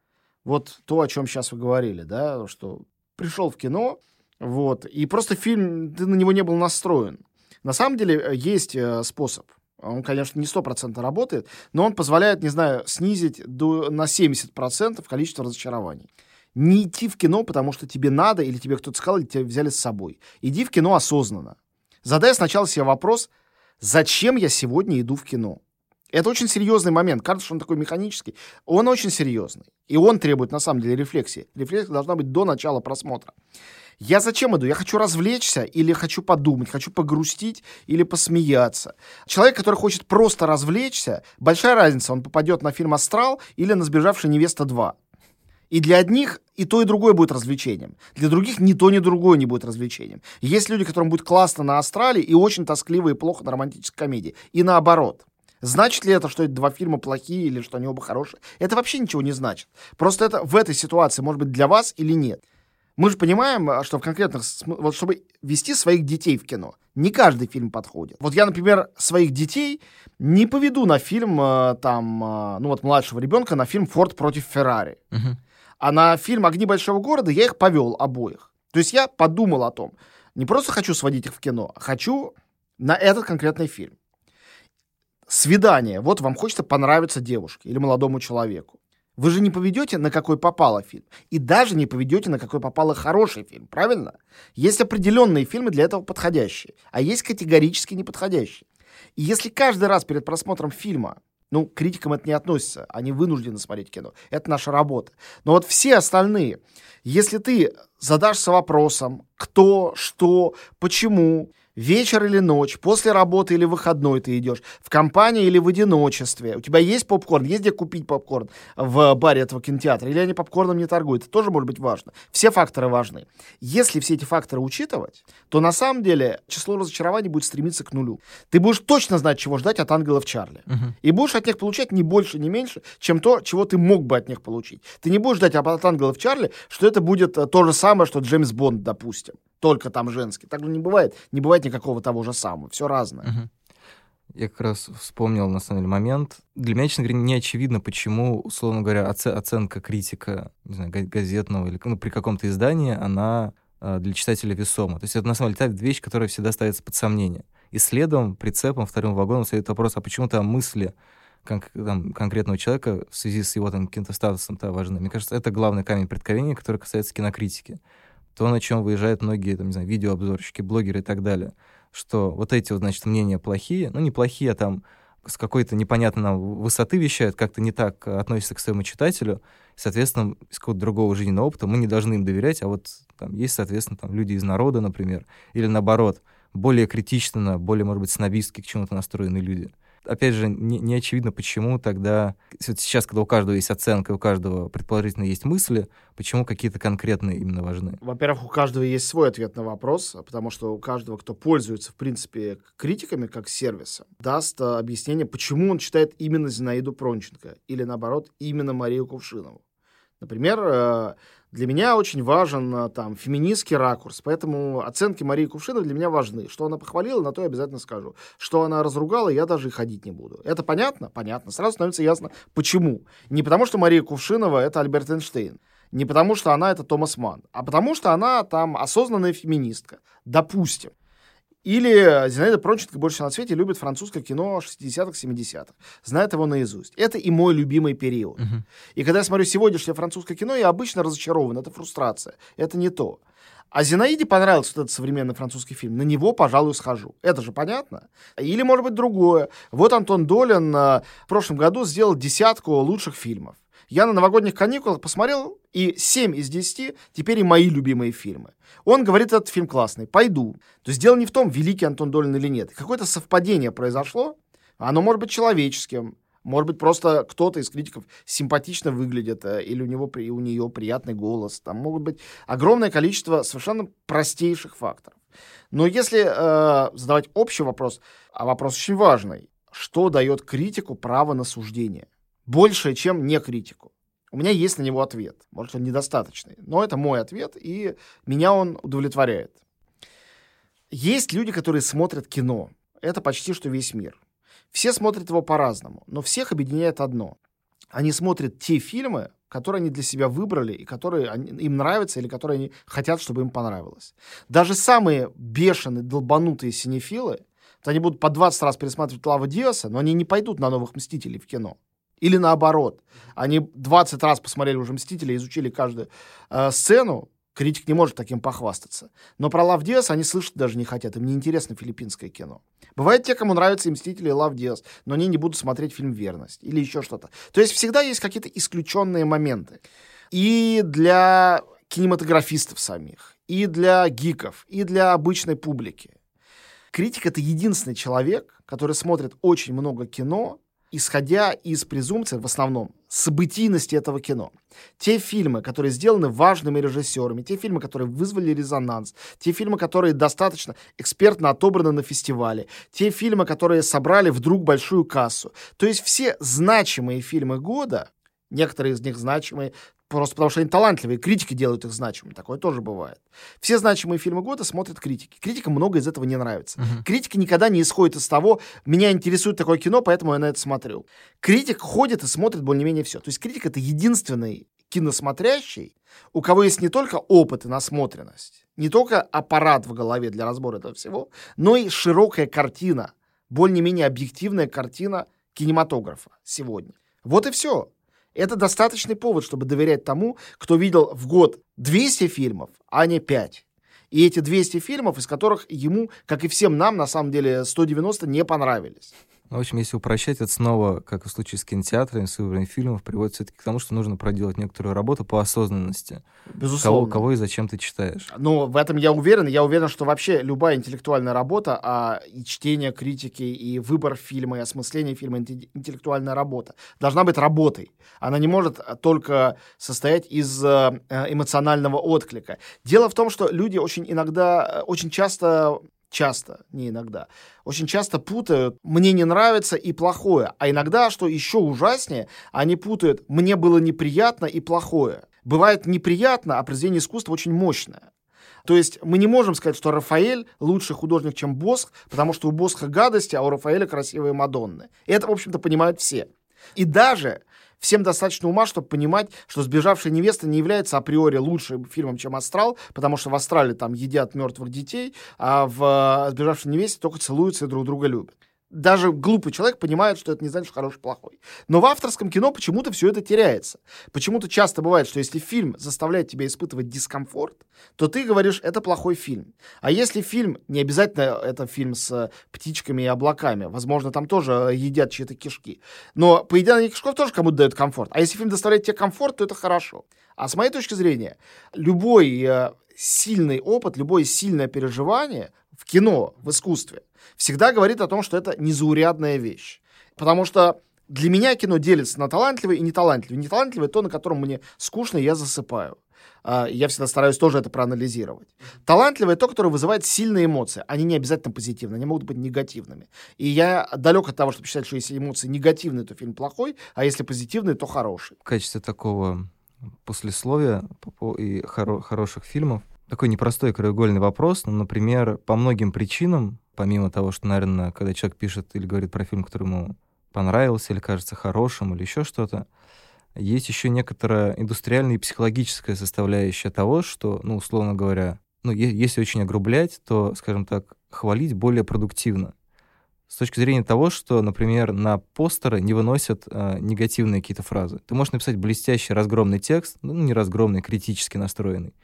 Вот то, о чем сейчас вы говорили, да, что пришел в кино, вот, и просто фильм, ты на него не был настроен. На самом деле э, есть э, способ. Он, конечно, не стопроцентно работает, но он позволяет, не знаю, снизить до, на 70% количество разочарований. Не идти в кино, потому что тебе надо, или тебе кто-то сказал, или тебя взяли с собой. Иди в кино осознанно. Задай сначала себе вопрос, зачем я сегодня иду в кино? Это очень серьезный момент. Кажется, что он такой механический. Он очень серьезный. И он требует, на самом деле, рефлексии. Рефлексия должна быть до начала просмотра. Я зачем иду? Я хочу развлечься или хочу подумать, хочу погрустить или посмеяться. Человек, который хочет просто развлечься, большая разница, он попадет на фильм «Астрал» или на «Сбежавшая невеста 2». И для одних и то, и другое будет развлечением. Для других ни то, ни другое не будет развлечением. Есть люди, которым будет классно на «Астрале» и очень тоскливо и плохо на романтической комедии. И наоборот. Значит ли это, что эти два фильма плохие или что они оба хорошие? Это вообще ничего не значит. Просто это в этой ситуации может быть для вас или нет. Мы же понимаем, а, что в конкретных... Вот чтобы вести своих детей в кино, не каждый фильм подходит. Вот я, например, своих детей не поведу на фильм, а, там, а, ну вот младшего ребенка, на фильм «Форд против Феррари». Угу. А на фильм «Огни большого города» я их повел обоих. То есть я подумал о том, не просто хочу сводить их в кино, а хочу на этот конкретный фильм. Свидание. Вот вам хочется понравиться девушке или молодому человеку. Вы же не поведете, на какой попало фильм. И даже не поведете, на какой попало хороший фильм, правильно? Есть определенные фильмы для этого подходящие, а есть категорически неподходящие. И если каждый раз перед просмотром фильма, ну, критикам это не относится, они вынуждены смотреть кино, это наша работа. Но вот все остальные, если ты задашься вопросом, кто, что, почему, вечер или ночь, после работы или выходной ты идешь, в компании или в одиночестве. У тебя есть попкорн, есть где купить попкорн в баре этого кинотеатра, или они попкорном не торгуют. Это тоже может быть важно. Все факторы важны. Если все эти факторы учитывать, то на самом деле число разочарований будет стремиться к нулю. Ты будешь точно знать, чего ждать от ангелов Чарли. Угу. И будешь от них получать не больше, не меньше, чем то, чего ты мог бы от них получить. Ты не будешь ждать от ангелов Чарли, что это будет э, то же самое, что Джеймс Бонд, допустим только там женский. Так же не бывает. Не бывает никакого того же самого. Все разное. Угу. Я как раз вспомнил, на самом деле, момент. Для меня, честно говоря, не очевидно, почему, условно говоря, оце- оценка критика, не знаю, газетного или ну, при каком-то издании, она э, для читателя весома. То есть это, на самом деле, та вещь, которая всегда ставится под сомнение. И следом, прицепом, вторым вагоном стоит вопрос, а почему там мысли кон- там, конкретного человека в связи с его там каким-то статусом-то важны. Мне кажется, это главный камень преткновения, который касается кинокритики то, на чем выезжают многие, там, не знаю, видеообзорщики, блогеры и так далее, что вот эти вот, значит, мнения плохие, ну, не плохие, а там с какой-то непонятной нам высоты вещают, как-то не так относятся к своему читателю, и, соответственно, из какого-то другого жизненного опыта мы не должны им доверять, а вот там есть, соответственно, там люди из народа, например, или наоборот, более критично, более, может быть, снобистски к чему-то настроенные люди. Опять же, не, не очевидно, почему тогда, сейчас, когда у каждого есть оценка, у каждого предположительно есть мысли, почему какие-то конкретные именно важны? Во-первых, у каждого есть свой ответ на вопрос, потому что у каждого, кто пользуется, в принципе, критиками как сервисом, даст а, объяснение, почему он читает именно Зинаиду Пронченко или, наоборот, именно Марию Кувшинову. Например, э, для меня очень важен э, там феминистский ракурс, поэтому оценки Марии Кувшиновой для меня важны. Что она похвалила, на то я обязательно скажу. Что она разругала, я даже и ходить не буду. Это понятно? Понятно. Сразу становится ясно, почему. Не потому, что Мария Кувшинова — это Альберт Эйнштейн. Не потому, что она — это Томас Ман. А потому, что она там осознанная феминистка. Допустим. Или Зинаида Пронченко больше на свете любит французское кино 60-х, 70-х. Знает его наизусть. Это и мой любимый период. Uh-huh. И когда я смотрю сегодняшнее французское кино, я обычно разочарован. Это фрустрация. Это не то. А Зинаиде понравился вот этот современный французский фильм. На него, пожалуй, схожу. Это же понятно? Или, может быть, другое. Вот Антон Долин э, в прошлом году сделал десятку лучших фильмов. Я на новогодних каникулах посмотрел, и 7 из 10 теперь и мои любимые фильмы. Он говорит, этот фильм классный, пойду. То есть дело не в том, великий Антон Долин или нет. Какое-то совпадение произошло, оно может быть человеческим, может быть, просто кто-то из критиков симпатично выглядит, э, или у него у нее приятный голос. Там могут быть огромное количество совершенно простейших факторов. Но если э, задавать общий вопрос, а вопрос очень важный, что дает критику право на суждение? Большее, чем не критику. У меня есть на него ответ. Может, он недостаточный. Но это мой ответ, и меня он удовлетворяет. Есть люди, которые смотрят кино. Это почти что весь мир. Все смотрят его по-разному, но всех объединяет одно. Они смотрят те фильмы, которые они для себя выбрали и которые им нравятся или которые они хотят, чтобы им понравилось. Даже самые бешеные, долбанутые синефилы, они будут по 20 раз пересматривать Лава Диаса, но они не пойдут на новых «Мстителей» в кино. Или наоборот. Они 20 раз посмотрели уже «Мстители», изучили каждую э, сцену, критик не может таким похвастаться. Но про Лав Диас они слышать даже не хотят, им не интересно филиппинское кино. Бывает те, кому нравятся и «Мстители», и Лав Диас, но они не будут смотреть фильм «Верность» или еще что-то. То есть всегда есть какие-то исключенные моменты. И для кинематографистов самих, и для гиков, и для обычной публики. Критик — это единственный человек, который смотрит очень много кино исходя из презумпции, в основном, событийности этого кино. Те фильмы, которые сделаны важными режиссерами, те фильмы, которые вызвали резонанс, те фильмы, которые достаточно экспертно отобраны на фестивале, те фильмы, которые собрали вдруг большую кассу. То есть все значимые фильмы года, некоторые из них значимые Просто потому что они талантливые, критики делают их значимыми. Такое тоже бывает. Все значимые фильмы года смотрят критики. Критикам много из этого не нравится. Uh-huh. Критика никогда не исходит из того, меня интересует такое кино, поэтому я на это смотрю. Критик ходит и смотрит более-менее все. То есть критик — это единственный киносмотрящий, у кого есть не только опыт и насмотренность, не только аппарат в голове для разбора этого всего, но и широкая картина, более-менее объективная картина кинематографа сегодня. Вот и все. Это достаточный повод, чтобы доверять тому, кто видел в год 200 фильмов, а не 5. И эти 200 фильмов, из которых ему, как и всем нам, на самом деле, 190 не понравились. Ну, в общем, если упрощать, это снова, как и в случае с кинотеатрами, с выбором фильмов, приводит все-таки к тому, что нужно проделать некоторую работу по осознанности. Безусловно. Кого, кого и зачем ты читаешь. Ну, в этом я уверен. Я уверен, что вообще любая интеллектуальная работа, а и чтение критики, и выбор фильма, и осмысление фильма, интеллектуальная работа, должна быть работой. Она не может только состоять из э, эмоционального отклика. Дело в том, что люди очень иногда, э, очень часто часто, не иногда, очень часто путают «мне не нравится» и «плохое». А иногда, что еще ужаснее, они путают «мне было неприятно» и «плохое». Бывает неприятно, а произведение искусства очень мощное. То есть мы не можем сказать, что Рафаэль лучший художник, чем Босх, потому что у Босха гадости, а у Рафаэля красивые Мадонны. И это, в общем-то, понимают все. И даже Всем достаточно ума, чтобы понимать, что «Сбежавшая невеста» не является априори лучшим фильмом, чем «Астрал», потому что в «Астрале» там едят мертвых детей, а в «Сбежавшей невесте» только целуются и друг друга любят даже глупый человек понимает, что это не значит, хороший, плохой. Но в авторском кино почему-то все это теряется. Почему-то часто бывает, что если фильм заставляет тебя испытывать дискомфорт, то ты говоришь, это плохой фильм. А если фильм, не обязательно это фильм с птичками и облаками, возможно, там тоже едят чьи-то кишки, но поедание кишков тоже кому-то дает комфорт. А если фильм доставляет тебе комфорт, то это хорошо. А с моей точки зрения, любой э, сильный опыт, любое сильное переживание в кино, в искусстве, всегда говорит о том, что это незаурядная вещь. Потому что для меня кино делится на талантливое и неталантливое. Неталантливое — то, на котором мне скучно, и я засыпаю. А, я всегда стараюсь тоже это проанализировать. Талантливое — то, которое вызывает сильные эмоции. Они не обязательно позитивные, они могут быть негативными. И я далек от того, чтобы считать, что если эмоции негативные, то фильм плохой, а если позитивные, то хороший. В качестве такого послесловия и хоро хороших фильмов такой непростой краеугольный вопрос. Ну, например, по многим причинам, помимо того, что, наверное, когда человек пишет или говорит про фильм, который ему понравился или кажется хорошим или еще что-то, есть еще некоторая индустриальная и психологическая составляющая того, что, ну, условно говоря, ну, если очень огрублять, то, скажем так, хвалить более продуктивно. С точки зрения того, что, например, на постеры не выносят э, негативные какие-то фразы. Ты можешь написать блестящий разгромный текст, ну, не разгромный, критически настроенный,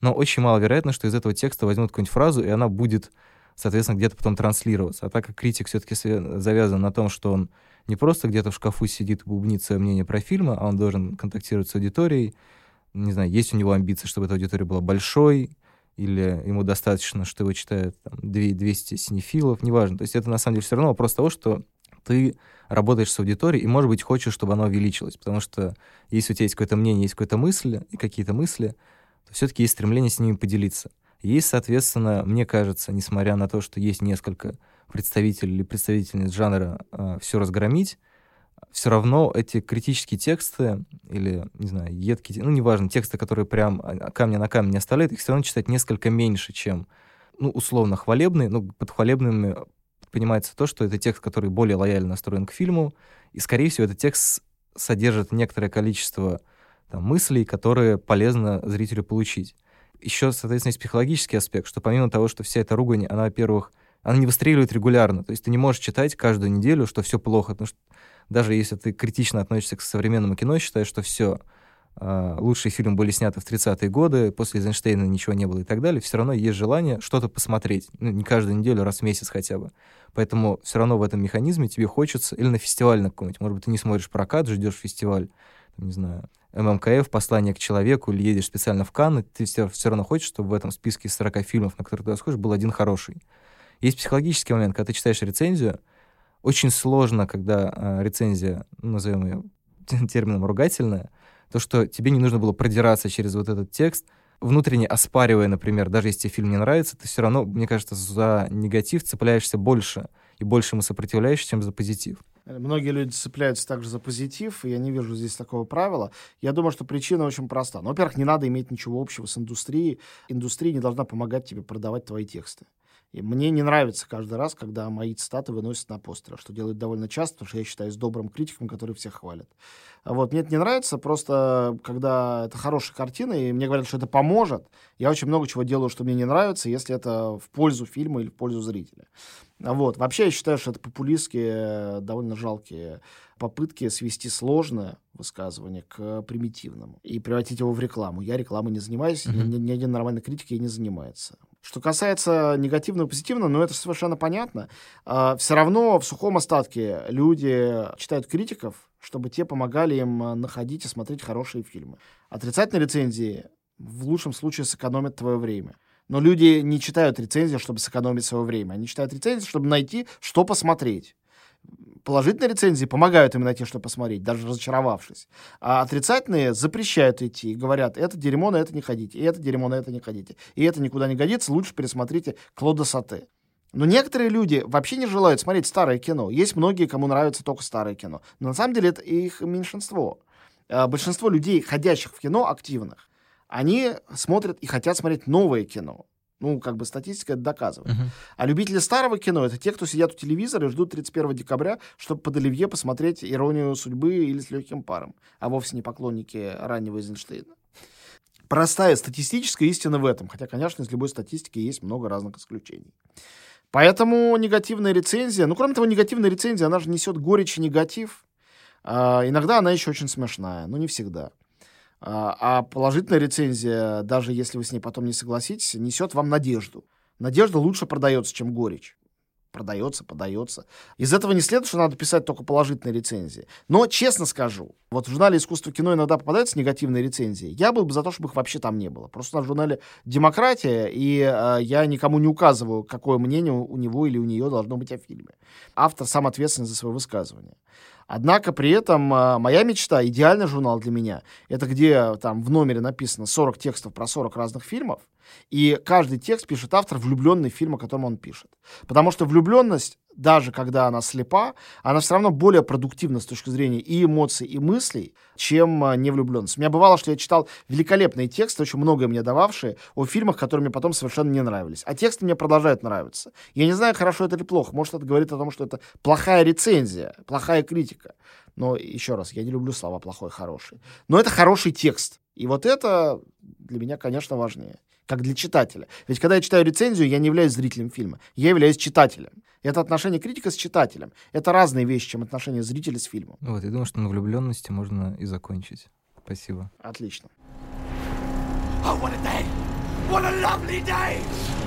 но очень маловероятно, что из этого текста возьмут какую-нибудь фразу, и она будет, соответственно, где-то потом транслироваться. А так как критик все-таки завязан на том, что он не просто где-то в шкафу сидит и бубнит свое мнение про фильмы, а он должен контактировать с аудиторией. Не знаю, есть у него амбиции, чтобы эта аудитория была большой, или ему достаточно, что его читают там, 200 синефилов, неважно. То есть это на самом деле все равно вопрос того, что ты работаешь с аудиторией и, может быть, хочешь, чтобы она увеличилась. Потому что если у тебя есть какое-то мнение, есть какое-то мысль и какие-то мысли, то все-таки есть стремление с ними поделиться. Есть, соответственно, мне кажется, несмотря на то, что есть несколько представитель или представительниц жанра э, все разгромить, все равно эти критические тексты или, не знаю, едкие, ну, неважно, тексты, которые прям а, камня на камень не оставляют, их все равно читать несколько меньше, чем, ну, условно, хвалебные. Ну, под хвалебными понимается то, что это текст, который более лояльно настроен к фильму, и, скорее всего, этот текст содержит некоторое количество там, мыслей, которые полезно зрителю получить. Еще, соответственно, есть психологический аспект, что помимо того, что вся эта ругань, она, во-первых, она не выстреливает регулярно. То есть ты не можешь читать каждую неделю, что все плохо. Потому что даже если ты критично относишься к современному кино, считаешь, что все, а, лучшие фильмы были сняты в 30-е годы, после Эйзенштейна ничего не было и так далее, все равно есть желание что-то посмотреть. Ну, не каждую неделю, раз в месяц хотя бы. Поэтому все равно в этом механизме тебе хочется, или на фестиваль на какой-нибудь, может быть, ты не смотришь прокат, ждешь фестиваль, не знаю, ММКФ, «Послание к человеку» или едешь специально в Канны, ты все, все равно хочешь, чтобы в этом списке 40 фильмов, на которые ты сходишь, был один хороший. Есть психологический момент, когда ты читаешь рецензию, очень сложно, когда э, рецензия, ну, назовем ее *laughs* термином ругательная, то, что тебе не нужно было продираться через вот этот текст, внутренне оспаривая, например, даже если тебе фильм не нравится, ты все равно, мне кажется, за негатив цепляешься больше и больше ему сопротивляешься, чем за позитив. Многие люди цепляются также за позитив, и я не вижу здесь такого правила. Я думаю, что причина очень проста. Ну, во-первых, не надо иметь ничего общего с индустрией. Индустрия не должна помогать тебе продавать твои тексты. И мне не нравится каждый раз, когда мои цитаты выносят на постеры, что делают довольно часто, потому что я считаюсь добрым критиком, который всех хвалит. Вот мне это не нравится, просто когда это хорошая картина, и мне говорят, что это поможет, я очень много чего делаю, что мне не нравится, если это в пользу фильма или в пользу зрителя. Вот. Вообще я считаю, что это популистские, довольно жалкие попытки свести сложное высказывание к примитивному и превратить его в рекламу. Я рекламой не занимаюсь, mm-hmm. ни, ни один нормальный критик ей не занимается. Что касается негативного и позитивного, ну это совершенно понятно. А, все равно в сухом остатке люди читают критиков, чтобы те помогали им находить и смотреть хорошие фильмы. Отрицательные рецензии в лучшем случае сэкономят твое время. Но люди не читают рецензии, чтобы сэкономить свое время. Они читают рецензии, чтобы найти, что посмотреть положительные рецензии помогают им найти, что посмотреть, даже разочаровавшись. А отрицательные запрещают идти и говорят, это дерьмо, на это не ходите, и это дерьмо, на это не ходите, и это никуда не годится, лучше пересмотрите Клода Сате. Но некоторые люди вообще не желают смотреть старое кино. Есть многие, кому нравится только старое кино. Но на самом деле это их меньшинство. А большинство людей, ходящих в кино, активных, они смотрят и хотят смотреть новое кино. Ну, как бы статистика это доказывает. Uh-huh. А любители старого кино — это те, кто сидят у телевизора и ждут 31 декабря, чтобы под Оливье посмотреть «Иронию судьбы» или «С легким паром», а вовсе не поклонники раннего Эйзенштейна. Простая статистическая истина в этом, хотя, конечно, из любой статистики есть много разных исключений. Поэтому негативная рецензия, ну, кроме того, негативная рецензия, она же несет горечь и негатив. А, иногда она еще очень смешная, но не всегда. А, а положительная рецензия, даже если вы с ней потом не согласитесь, несет вам надежду. Надежда лучше продается, чем горечь. продается, подается. Из этого не следует, что надо писать только положительные рецензии. Но, честно скажу, вот в журнале «Искусство кино» иногда попадаются негативные рецензии. Я был бы за то, чтобы их вообще там не было. Просто в журнале «Демократия», и э, я никому не указываю, какое мнение у него или у нее должно быть о фильме. Автор сам ответственен за свое высказывание. Однако при этом э, моя мечта, идеальный журнал для меня, это где там в номере написано 40 текстов про 40 разных фильмов, и каждый текст пишет автор, влюбленный в фильм, о котором он пишет. Потому что влюбленность, даже когда она слепа, она все равно более продуктивна с точки зрения и эмоций, и мыслей, чем а, невлюбленность. У меня бывало, что я читал великолепные тексты, очень многое мне дававшие, о фильмах, которые мне потом совершенно не нравились. А тексты мне продолжают нравиться. Я не знаю, хорошо это или плохо. Может, это говорит о том, что это плохая рецензия, плохая критика. Но еще раз, я не люблю слова плохой, хороший. Но это хороший текст. И вот это для меня, конечно, важнее как для читателя. Ведь когда я читаю рецензию, я не являюсь зрителем фильма, я являюсь читателем. Это отношение критика с читателем. Это разные вещи, чем отношение зрителя с фильмом. Вот, я думаю, что на влюбленности можно и закончить. Спасибо. Отлично. Oh, what a day! What a lovely day!